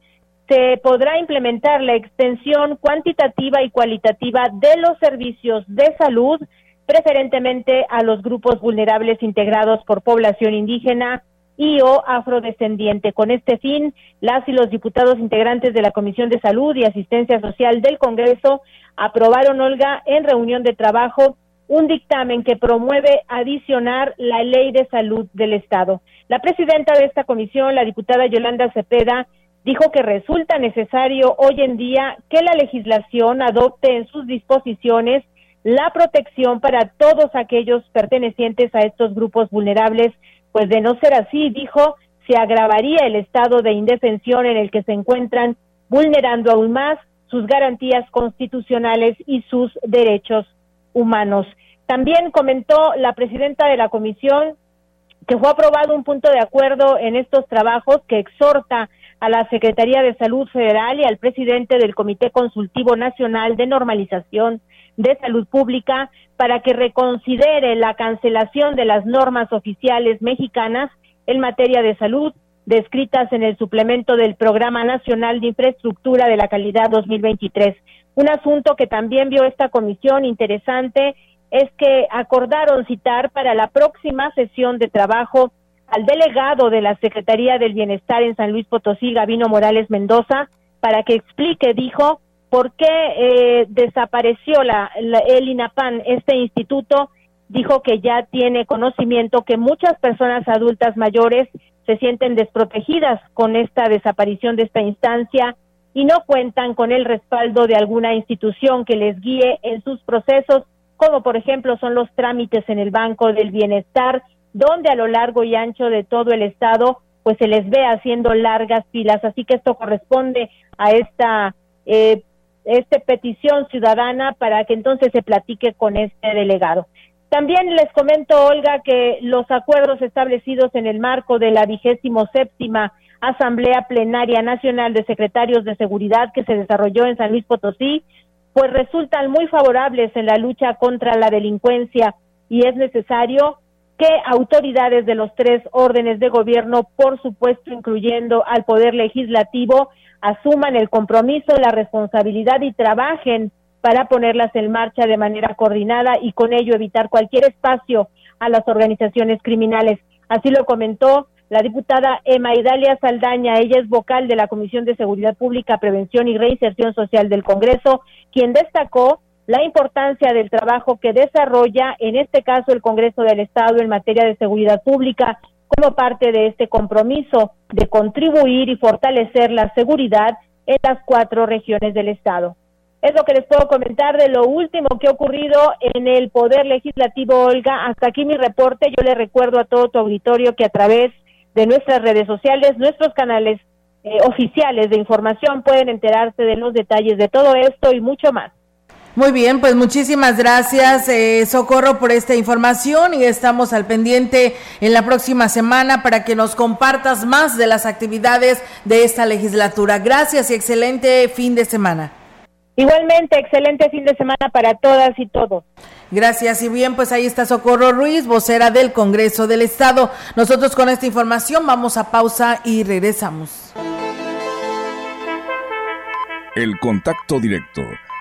se podrá implementar la extensión cuantitativa y cualitativa de los servicios de salud preferentemente a los grupos vulnerables integrados por población indígena, y o afrodescendiente. Con este fin, las y los diputados integrantes de la Comisión de Salud y Asistencia Social del Congreso aprobaron, Olga, en reunión de trabajo, un dictamen que promueve adicionar la ley de salud del Estado. La presidenta de esta comisión, la diputada Yolanda Cepeda, dijo que resulta necesario hoy en día que la legislación adopte en sus disposiciones la protección para todos aquellos pertenecientes a estos grupos vulnerables, pues de no ser así, dijo, se agravaría el estado de indefensión en el que se encuentran, vulnerando aún más sus garantías constitucionales y sus derechos humanos. También comentó la presidenta de la comisión que fue aprobado un punto de acuerdo en estos trabajos que exhorta a la Secretaría de Salud Federal y al presidente del Comité Consultivo Nacional de Normalización de Salud Pública para que reconsidere la cancelación de las normas oficiales mexicanas en materia de salud descritas en el suplemento del Programa Nacional de Infraestructura de la Calidad 2023. Un asunto que también vio esta comisión interesante es que acordaron citar para la próxima sesión de trabajo al delegado de la Secretaría del Bienestar en San Luis Potosí, Gavino Morales Mendoza, para que explique, dijo, por qué eh, desapareció la, el INAPAN, este instituto, dijo que ya tiene conocimiento que muchas personas adultas mayores se sienten desprotegidas con esta desaparición de esta instancia y no cuentan con el respaldo de alguna institución que les guíe en sus procesos, como por ejemplo son los trámites en el Banco del Bienestar, donde a lo largo y ancho de todo el estado pues se les ve haciendo largas filas, así que esto corresponde a esta eh, este petición ciudadana para que entonces se platique con este delegado. También les comento, Olga, que los acuerdos establecidos en el marco de la vigésimo séptima Asamblea Plenaria Nacional de Secretarios de Seguridad que se desarrolló en San Luis Potosí, pues resultan muy favorables en la lucha contra la delincuencia y es necesario que autoridades de los tres órdenes de gobierno, por supuesto incluyendo al Poder Legislativo, asuman el compromiso, la responsabilidad y trabajen para ponerlas en marcha de manera coordinada y con ello evitar cualquier espacio a las organizaciones criminales. Así lo comentó la diputada Emma Idalia Saldaña, ella es vocal de la Comisión de Seguridad Pública, Prevención y Reinserción Social del Congreso, quien destacó la importancia del trabajo que desarrolla, en este caso, el Congreso del Estado en materia de seguridad pública, como parte de este compromiso de contribuir y fortalecer la seguridad en las cuatro regiones del Estado. Es lo que les puedo comentar de lo último que ha ocurrido en el Poder Legislativo, Olga. Hasta aquí mi reporte. Yo le recuerdo a todo tu auditorio que a través de nuestras redes sociales, nuestros canales eh, oficiales de información pueden enterarse de los detalles de todo esto y mucho más. Muy bien, pues muchísimas gracias, eh, Socorro, por esta información y estamos al pendiente en la próxima semana para que nos compartas más de las actividades de esta legislatura. Gracias y excelente fin de semana. Igualmente, excelente fin de semana para todas y todos. Gracias y bien, pues ahí está Socorro Ruiz, vocera del Congreso del Estado. Nosotros con esta información vamos a pausa y regresamos. El contacto directo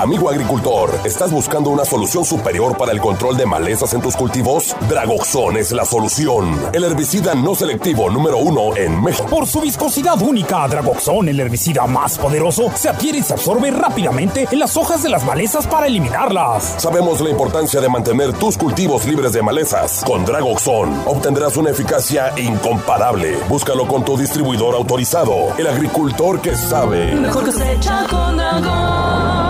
Amigo agricultor, ¿estás buscando una solución superior para el control de malezas en tus cultivos? Dragoxon es la solución. El herbicida no selectivo número uno en México. Por su viscosidad única, Dragoxon, el herbicida más poderoso, se adquiere y se absorbe rápidamente en las hojas de las malezas para eliminarlas. Sabemos la importancia de mantener tus cultivos libres de malezas. Con Dragoxon obtendrás una eficacia incomparable. Búscalo con tu distribuidor autorizado, el agricultor que sabe. Mejor cosecha con Dragón.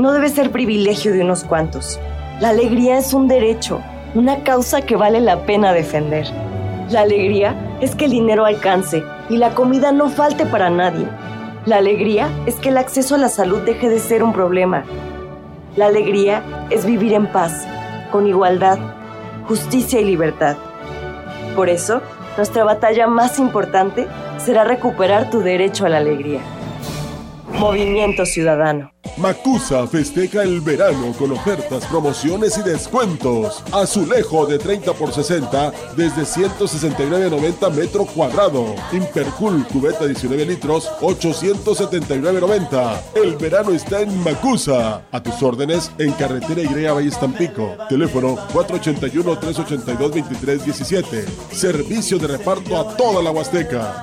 no debe ser privilegio de unos cuantos. La alegría es un derecho, una causa que vale la pena defender. La alegría es que el dinero alcance y la comida no falte para nadie. La alegría es que el acceso a la salud deje de ser un problema. La alegría es vivir en paz, con igualdad, justicia y libertad. Por eso, nuestra batalla más importante será recuperar tu derecho a la alegría. Movimiento Ciudadano. Macusa festeja el verano con ofertas, promociones y descuentos. Azulejo de 30 por 60 desde 169.90 metro cuadrado. Impercool cubeta 19 litros 879.90. El verano está en Macusa. A tus órdenes en carretera Igrea Valle Tampico. Teléfono 481-382-2317. Servicio de reparto a toda la Huasteca.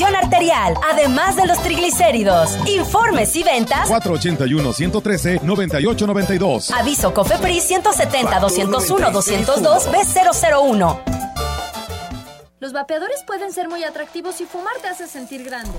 arterial, además de los triglicéridos. Informes y ventas 481-113-9892. Aviso COFEPRIS 170-201-202 B001. Los vapeadores pueden ser muy atractivos y fumar te hace sentir grande.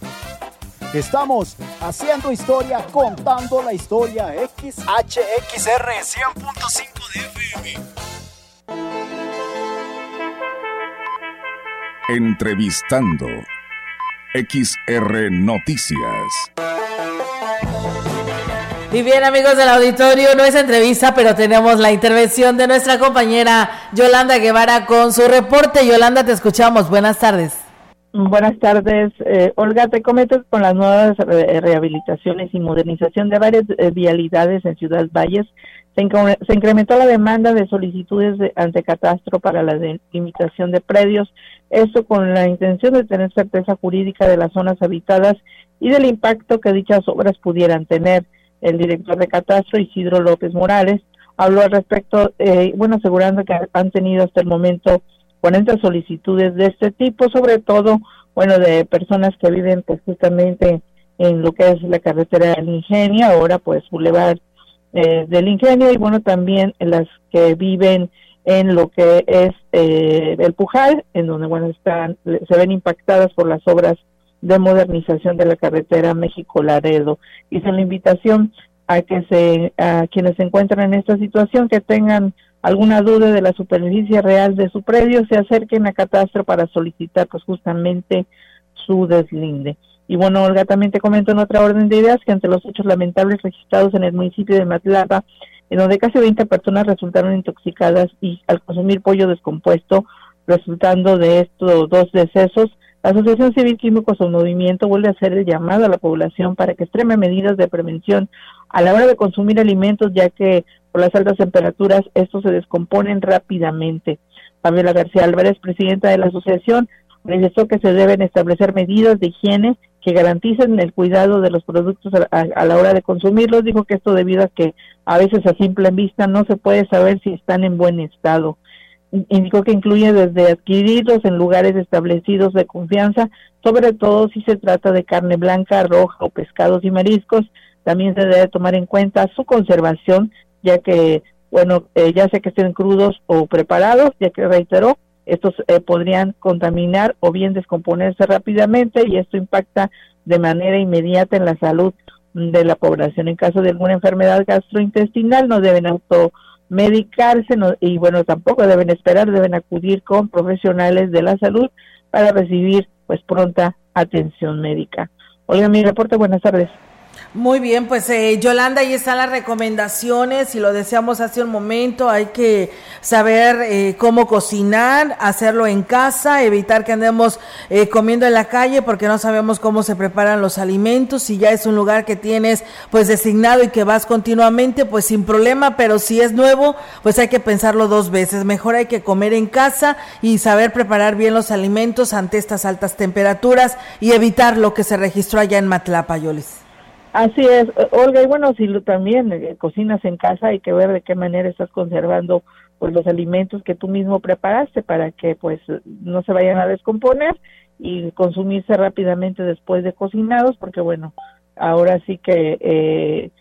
Estamos haciendo historia, contando la historia. XHXR 100.5 de FM. Entrevistando. XR Noticias. Y bien amigos del auditorio, no es entrevista, pero tenemos la intervención de nuestra compañera Yolanda Guevara con su reporte. Yolanda, te escuchamos. Buenas tardes. Buenas tardes, eh, Olga. Te comento con las nuevas rehabilitaciones y modernización de varias eh, vialidades en Ciudad Valles. Se, se, incrementó la demanda de solicitudes de, ante catastro para la delimitación de predios. Esto con la intención de tener certeza jurídica de las zonas habitadas y del impacto que dichas obras pudieran tener. El director de catastro, Isidro López Morales, habló al respecto, eh, bueno, asegurando que han tenido hasta el momento 40 solicitudes de este tipo, sobre todo, bueno, de personas que viven pues justamente en lo que es la carretera del Ingenio, ahora pues Boulevard eh, del Ingenio, y bueno, también las que viven en lo que es eh, el Pujal, en donde, bueno, están, se ven impactadas por las obras de modernización de la carretera México-Laredo. Hice la invitación a que se, a quienes se encuentran en esta situación, que tengan alguna duda de la superficie real de su predio, se acerquen a Catastro para solicitar pues justamente su deslinde. Y bueno, Olga, también te comento en otra orden de ideas que ante los hechos lamentables registrados en el municipio de Matlapa, en donde casi 20 personas resultaron intoxicadas y al consumir pollo descompuesto, resultando de estos dos decesos, la Asociación Civil Químicos o Movimiento vuelve a hacer el llamado a la población para que extreme medidas de prevención a la hora de consumir alimentos, ya que por las altas temperaturas estos se descomponen rápidamente. Fabiola García Álvarez, presidenta de la asociación, manifestó que se deben establecer medidas de higiene que garanticen el cuidado de los productos a, la hora de consumirlos. Dijo que esto debido a que a veces a simple vista no se puede saber si están en buen estado. Indicó que incluye desde adquirirlos en lugares establecidos de confianza, sobre todo si se trata de carne blanca, roja o pescados y mariscos. También se debe tomar en cuenta su conservación, ya que, bueno, eh, ya sea que estén crudos o preparados, ya que reiteró, estos eh, podrían contaminar o bien descomponerse rápidamente y esto impacta de manera inmediata en la salud de la población. En caso de alguna enfermedad gastrointestinal no deben automedicarse y bueno, tampoco deben esperar, deben acudir con profesionales de la salud para recibir pues pronta atención médica. Olga, mi reporte, buenas tardes. Muy bien, pues eh, Yolanda, ahí están las recomendaciones y lo deseamos hace un momento. Hay que saber eh, cómo cocinar, hacerlo en casa, evitar que andemos eh, comiendo en la calle porque no sabemos cómo se preparan los alimentos. Si ya es un lugar que tienes pues designado y que vas continuamente, pues sin problema, pero si es nuevo, pues hay que pensarlo dos veces. Mejor hay que comer en casa y saber preparar bien los alimentos ante estas altas temperaturas y evitar lo que se registró allá en Matlapa, Yolis. Así es, eh, Olga, y bueno, si también eh, cocinas en casa hay que ver de qué manera estás conservando pues los alimentos que tú mismo preparaste para que pues no se vayan a descomponer y consumirse rápidamente después de cocinados, porque bueno, ahora sí que eh,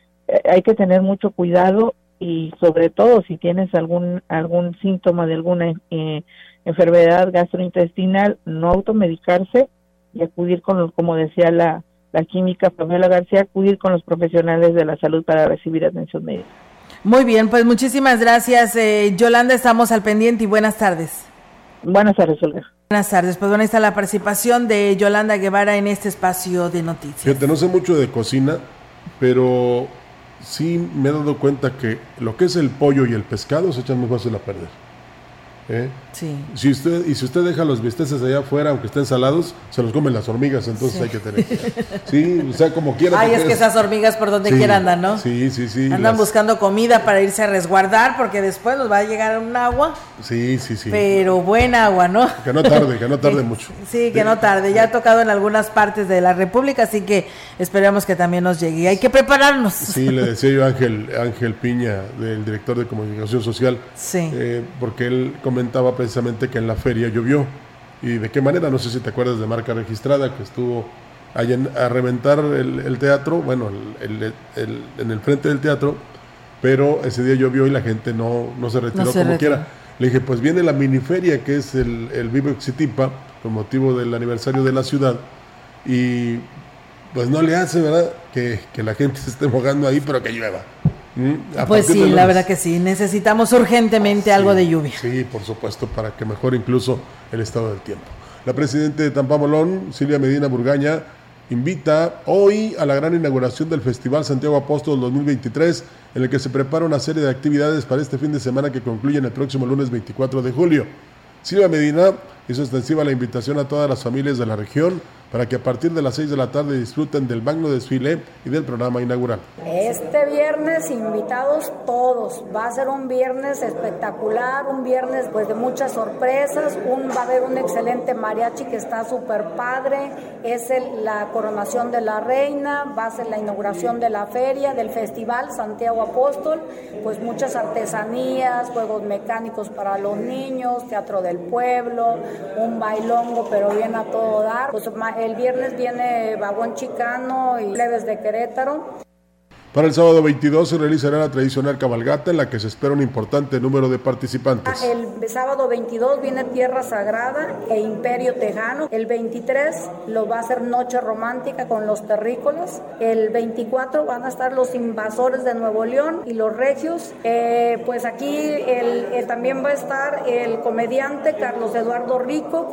hay que tener mucho cuidado y sobre todo si tienes algún algún síntoma de alguna enfermedad gastrointestinal, no automedicarse y acudir con, como decía la la química Pamela García, acudir con los profesionales de la salud para recibir atención médica. Muy bien, pues muchísimas gracias, eh, Yolanda. Estamos al pendiente y buenas tardes. Buenas tardes, Olga. Buenas tardes. Pues bueno, ahí está la participación de Yolanda Guevara en este espacio de noticias. Fíjate, no sé mucho de cocina, pero sí me he dado cuenta que lo que es el pollo y el pescado se echan muy fácil a perder. ¿Eh? Sí. Si usted, y si usted deja los bisteces allá afuera, aunque estén salados, se los comen las hormigas, entonces hay que tener Sí, o sea, como quiera. Ay, es que esas hormigas por donde quiera andan, ¿no? Sí, sí, sí. Andan buscando comida para irse a resguardar porque después nos va a llegar un agua. Sí, sí, sí. Pero buen agua, ¿no? Que no tarde, que no tarde mucho. Sí, que no tarde. Ya ha tocado en algunas partes de la República, así que esperamos que también nos llegue. Hay que prepararnos. Sí, le decía yo a Ángel, Ángel Piña, del director de comunicación social, sí. Eh, porque él comentaba precisamente que en la feria llovió. ¿Y de qué manera? No sé si te acuerdas de Marca Registrada, que estuvo a, reventar el, teatro, bueno, en el frente del teatro, pero ese día llovió y la gente no, no se retiró como quiera. Le dije, pues viene la miniferia, que es el, el Vivo Xitipa, con motivo del aniversario de la ciudad, y pues no le hace, ¿verdad? Que, que la gente se esté mojando ahí, pero que llueva. Pues sí, la verdad que sí, necesitamos urgentemente algo de lluvia. Sí, por supuesto, para que mejore incluso el estado del tiempo. La presidenta de Tampamolón, Silvia Medina Burgaña, invita hoy a la gran inauguración del Festival Santiago Apóstol 2023, en el que se prepara una serie de actividades para este fin de semana que concluyen el próximo lunes 24 de julio. Silvia Medina hizo extensiva la invitación a todas las familias de la región para que a partir de las 6 de la tarde disfruten del magno desfile y del programa inaugural. Este viernes invitados todos, va a ser un viernes espectacular, un viernes pues de muchas sorpresas, un, va a haber un excelente mariachi que está súper padre, es la coronación de la reina, va a ser la inauguración de la feria, del festival Santiago Apóstol, pues muchas artesanías, juegos mecánicos para los niños, teatro del pueblo, un bailongo pero bien a todo dar, pues el viernes viene Vagón Chicano y Leves de Querétaro. Para el sábado 22 se realizará la tradicional cabalgata en la que se espera un importante número de participantes. El sábado 22 viene Tierra Sagrada e Imperio Tejano. El 23 lo va a ser Noche Romántica con los terrícolas. El 24 van a estar los invasores de Nuevo León y los regios. Eh, pues aquí el, también va a estar el comediante Carlos Eduardo Rico.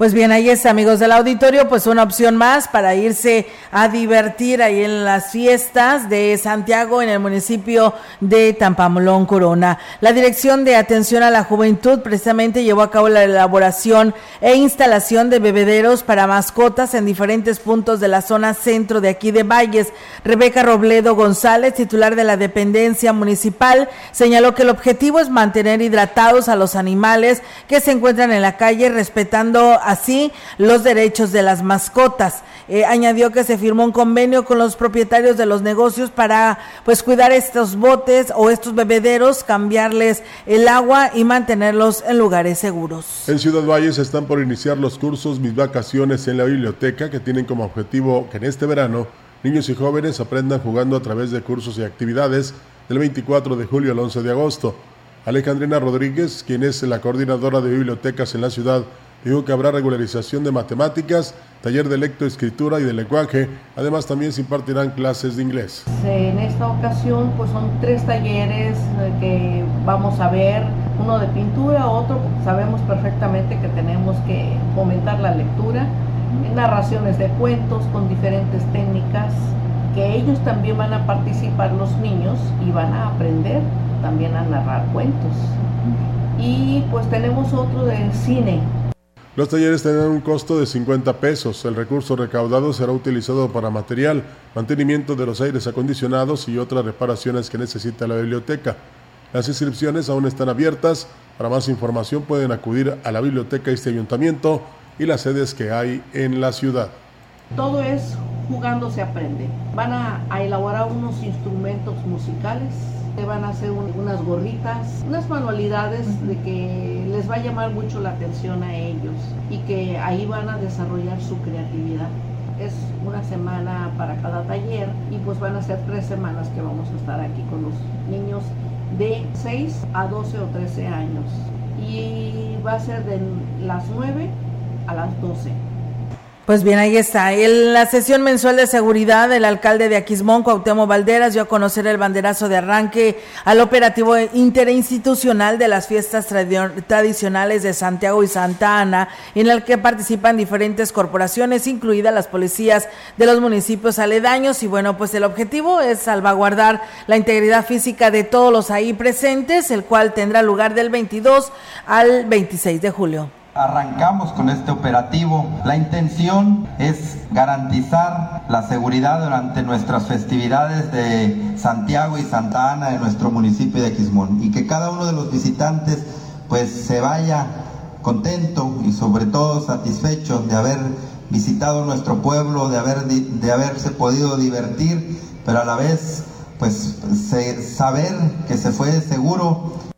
Pues bien, ahí es, amigos del auditorio, pues una opción más para irse a divertir ahí en las fiestas de Santiago en el municipio de Tampamolón, Corona. La Dirección de Atención a la Juventud precisamente llevó a cabo la elaboración e instalación de bebederos para mascotas en diferentes puntos de la zona centro de aquí de Valles. Rebeca Robledo González, titular de la dependencia municipal, señaló que el objetivo es mantener hidratados a los animales que se encuentran en la calle respetando así los derechos de las mascotas. Eh, añadió que se firmó un convenio con los propietarios de los negocios para pues cuidar estos botes o estos bebederos, cambiarles el agua y mantenerlos en lugares seguros. En Ciudad Valles están por iniciar los cursos Mis Vacaciones en la Biblioteca que tienen como objetivo que en este verano niños y jóvenes aprendan jugando a través de cursos y actividades del 24 de julio al 11 de agosto. Alejandrina Rodríguez, quien es la coordinadora de bibliotecas en la ciudad, Dijo que habrá regularización de matemáticas, taller de lectoescritura y de lenguaje. Además, también se impartirán clases de inglés. En esta ocasión, pues son tres talleres eh, que vamos a ver, uno de pintura, otro, sabemos perfectamente que tenemos que fomentar la lectura, narraciones de cuentos con diferentes técnicas, que ellos también van a participar los niños y van a aprender también a narrar cuentos. Y pues tenemos otro de cine, los talleres tendrán un costo de 50 pesos. El recurso recaudado será utilizado para material, mantenimiento de los aires acondicionados y otras reparaciones que necesita la biblioteca. Las inscripciones aún están abiertas. Para más información pueden acudir a la biblioteca este ayuntamiento y las sedes que hay en la ciudad. Todo es jugando se aprende. Van a, a elaborar unos instrumentos musicales van a hacer unas gorritas, unas manualidades de que les va a llamar mucho la atención a ellos y que ahí van a desarrollar su creatividad. Es una semana para cada taller y pues van a ser tres semanas que vamos a estar aquí con los niños de 6 a 12 o 13 años. Y va a ser de las 9 a las 12. Pues bien, ahí está. En la sesión mensual de seguridad, el alcalde de Aquismón, Cuauhtémoc Valderas, dio a conocer el banderazo de arranque al operativo interinstitucional de las fiestas tradicionales de Santiago y Santa Ana, en el que participan diferentes corporaciones, incluidas las policías de los municipios aledaños. Y bueno, pues el objetivo es salvaguardar la integridad física de todos los ahí presentes, el cual tendrá lugar del 22 al 26 de julio arrancamos con este operativo. La intención es garantizar la seguridad durante nuestras festividades de Santiago y Santa Ana en nuestro municipio de Quismón y que cada uno de los visitantes pues se vaya contento y sobre todo satisfecho de haber visitado nuestro pueblo, de, haber, de haberse podido divertir, pero a la vez pues saber que se fue seguro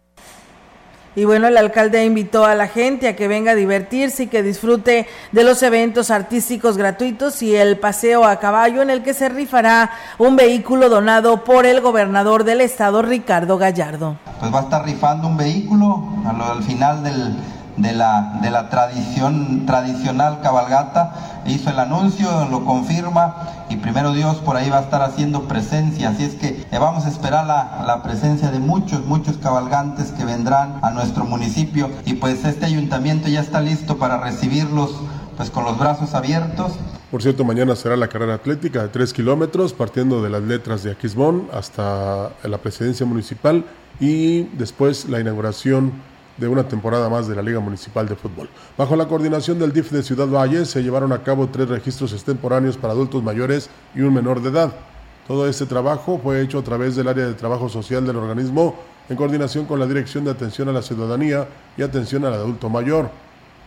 y bueno, el alcalde invitó a la gente a que venga a divertirse y que disfrute de los eventos artísticos gratuitos y el paseo a caballo en el que se rifará un vehículo donado por el gobernador del estado, Ricardo Gallardo. Pues va a estar rifando un vehículo al final del, de la, de la tradición, tradicional cabalgata. Hizo el anuncio, lo confirma y primero Dios por ahí va a estar haciendo presencia. Así es que vamos a esperar la, la presencia de muchos, muchos cabalgantes que vendrán a nuestro municipio y pues este ayuntamiento ya está listo para recibirlos pues con los brazos abiertos. Por cierto, mañana será la carrera atlética de 3 kilómetros, partiendo de las letras de Aquismón hasta la presidencia municipal y después la inauguración de una temporada más de la Liga Municipal de Fútbol. Bajo la coordinación del DIF de Ciudad Valle se llevaron a cabo tres registros extemporáneos para adultos mayores y un menor de edad. Todo este trabajo fue hecho a través del área de trabajo social del organismo en coordinación con la Dirección de Atención a la Ciudadanía y Atención al Adulto Mayor.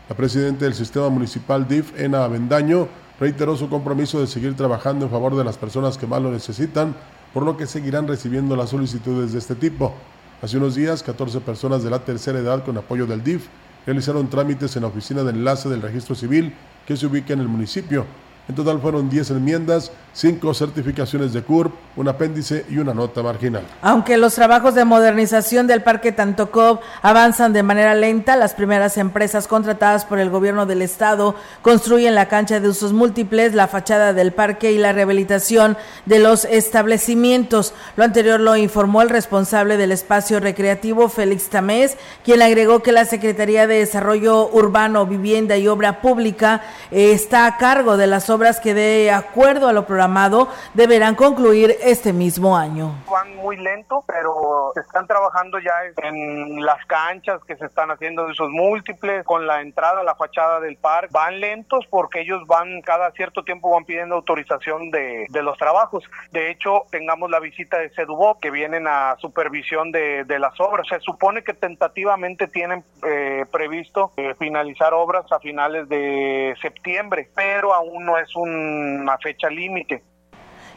La presidenta del Sistema Municipal DIF, Ena Avendaño, reiteró su compromiso de seguir trabajando en favor de las personas que más lo necesitan, por lo que seguirán recibiendo las solicitudes de este tipo. Hace unos días, 14 personas de la tercera edad con apoyo del DIF realizaron trámites en la oficina de enlace del registro civil que se ubica en el municipio. En total fueron 10 enmiendas, 5 certificaciones de CURP, un apéndice y una nota marginal. Aunque los trabajos de modernización del Parque Tantocop avanzan de manera lenta, las primeras empresas contratadas por el gobierno del estado construyen la cancha de usos múltiples, la fachada del parque y la rehabilitación de los establecimientos. Lo anterior lo informó el responsable del espacio recreativo, Félix Tamés, quien agregó que la Secretaría de Desarrollo Urbano, Vivienda y Obra Pública está a cargo de las obras que de acuerdo a lo programado deberán concluir este mismo año. Van muy lento, pero están trabajando ya en las canchas que se están haciendo de usos múltiples, con la entrada a la fachada del parque. Van lentos porque ellos van cada cierto tiempo van pidiendo autorización de, de los trabajos. De hecho, tengamos la visita de Cedubob que vienen a supervisión de, de las obras. Se supone que tentativamente tienen eh, previsto eh, finalizar obras a finales de septiembre, pero aún no es una fecha límite.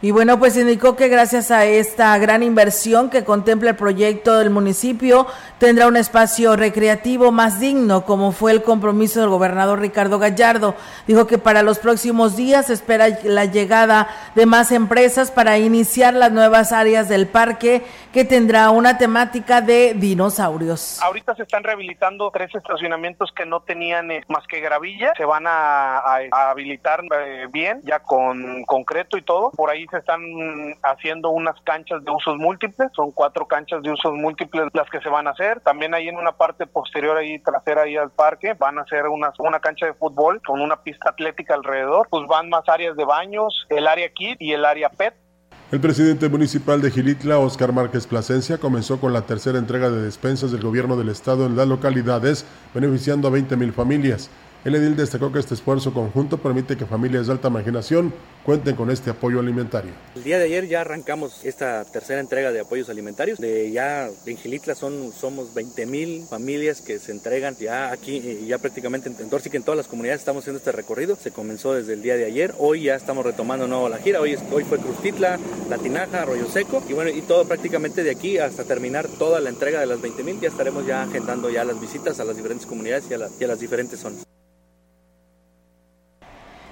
Y bueno, pues indicó que gracias a esta gran inversión que contempla el proyecto del municipio, tendrá un espacio recreativo más digno, como fue el compromiso del gobernador Ricardo Gallardo. Dijo que para los próximos días espera la llegada de más empresas para iniciar las nuevas áreas del parque, que tendrá una temática de dinosaurios. Ahorita se están rehabilitando tres estacionamientos que no tenían eh, más que gravilla. Se van a, habilitar eh, bien, ya con concreto y todo. Por ahí se están haciendo unas canchas de usos múltiples, son cuatro canchas de usos múltiples las que se van a hacer. También ahí en una parte posterior ahí trasera ahí al parque van a hacer una, una cancha de fútbol con una pista atlética alrededor. Pues van más áreas de baños, el área kit y el área pet. El presidente municipal de Gilitla, Oscar Márquez Plasencia, comenzó con la tercera entrega de despensas del gobierno del estado en las localidades, beneficiando a 20 mil familias. El edil destacó que este esfuerzo conjunto permite que familias de alta marginación cuenten con este apoyo alimentario. El día de ayer ya arrancamos esta tercera entrega de apoyos alimentarios. De ya en Gilitla son, somos 20 mil familias que se entregan ya aquí, ya prácticamente en Torsi, que en todas las comunidades estamos haciendo este recorrido. Se comenzó desde el día de ayer. Hoy ya estamos retomando nuevo la gira. Hoy, hoy fue Crustitla, La Tinaja, Arroyo Seco. Y bueno, y todo prácticamente de aquí hasta terminar toda la entrega de las 20 mil. Ya estaremos ya agendando ya las visitas a las diferentes comunidades y a, y a las diferentes zonas.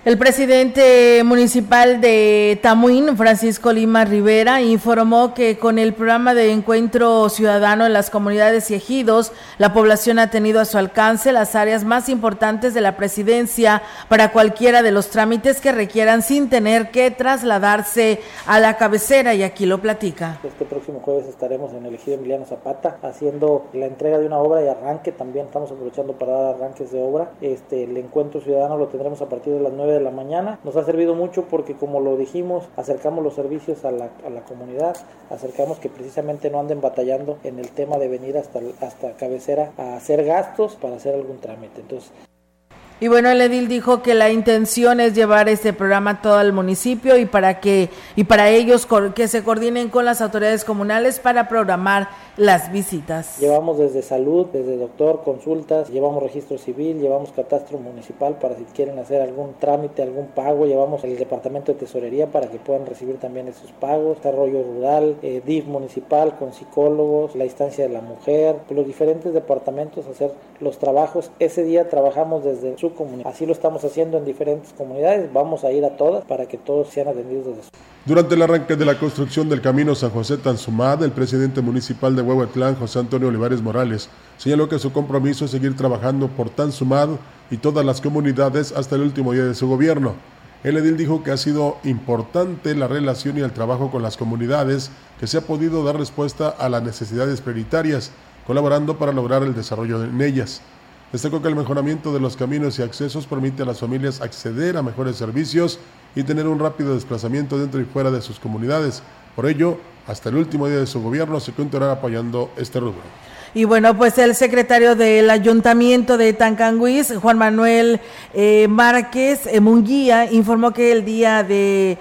El presidente municipal de Tamuín, Francisco Lima Rivera, informó que con el programa de encuentro ciudadano en las comunidades y ejidos, la población ha tenido a su alcance las áreas más importantes de la presidencia para cualquiera de los trámites que requieran sin tener que trasladarse a la cabecera y aquí lo platica. Este próximo jueves estaremos en el ejido Emiliano Zapata haciendo la entrega de una obra y arranque, también estamos aprovechando para dar arranques de obra. Este, el encuentro ciudadano lo tendremos a partir de las 9 de la mañana. Nos ha servido mucho porque como lo dijimos, acercamos los servicios a la, a la comunidad, acercamos que precisamente no anden batallando en el tema de venir hasta, hasta cabecera a hacer gastos para hacer algún trámite. Entonces, y bueno, el edil dijo que la intención es llevar este programa todo el municipio y para que y para ellos que se coordinen con las autoridades comunales para programar las visitas. Llevamos desde salud, desde doctor, consultas, llevamos registro civil, llevamos catastro municipal para si quieren hacer algún trámite, algún pago, llevamos el departamento de tesorería para que puedan recibir también esos pagos, desarrollo rural, eh, DIF municipal con psicólogos, la instancia de la mujer, los diferentes departamentos hacer los trabajos. Ese día trabajamos desde así lo estamos haciendo en diferentes comunidades, vamos a ir a todas para que todos sean atendidos desde su durante el arranque de la construcción del camino San José Tanzumad, el presidente municipal de Huehuetlán, José Antonio Olivares Morales, señaló que su compromiso es seguir trabajando por Tanzumad y todas las comunidades hasta el último día de su gobierno. El edil dijo que ha sido importante la relación y el trabajo con las comunidades, que se ha podido dar respuesta a las necesidades prioritarias, colaborando para lograr el desarrollo en ellas. Destacó que el mejoramiento de los caminos y accesos permite a las familias acceder a mejores servicios y tener un rápido desplazamiento dentro y fuera de sus comunidades. Por ello, hasta el último día de su gobierno se continuará apoyando este rubro. Y bueno, pues el secretario del Ayuntamiento de Tancanguis, Juan Manuel eh, Márquez eh, Munguía, informó que el día de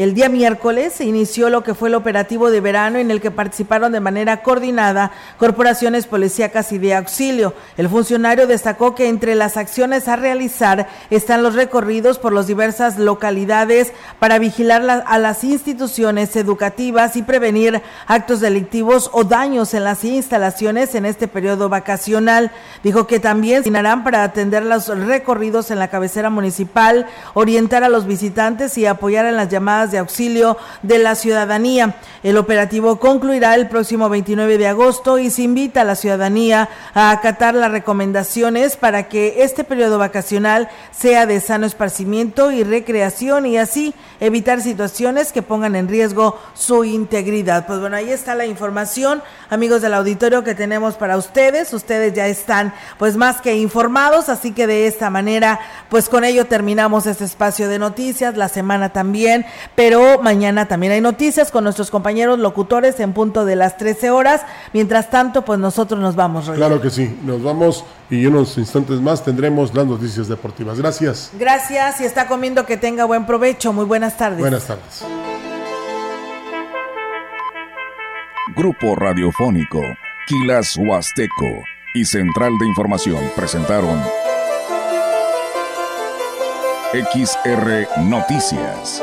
El día miércoles se inició lo que fue el operativo de verano en el que participaron de manera coordinada corporaciones policíacas y de auxilio. El funcionario destacó que entre las acciones a realizar están los recorridos por las diversas localidades para vigilar a las instituciones educativas y prevenir actos delictivos o daños en las instalaciones en este periodo vacacional. Dijo que también se para atender los recorridos en la cabecera municipal, orientar a los visitantes y apoyar en las llamadas de auxilio de la ciudadanía. El operativo concluirá el próximo 29 de agosto y se invita a la ciudadanía a acatar las recomendaciones para que este periodo vacacional sea de sano esparcimiento y recreación y así evitar situaciones que pongan en riesgo su integridad. Pues bueno, ahí está la información, amigos del auditorio que tenemos para ustedes. Ustedes ya están pues más que informados, así que de esta manera pues con ello terminamos este espacio de noticias, la semana también, pero mañana también hay noticias con nuestros compañeros locutores en punto de las 13 horas. Mientras tanto, pues nosotros nos vamos. Claro que sí, nos vamos y en unos instantes más tendremos las noticias deportivas. Gracias. Gracias y está comiendo que tenga buen provecho. Muy buenas tardes. Buenas tardes. Grupo Radiofónico, Quilas Huasteco y Central de Información presentaron XR Noticias.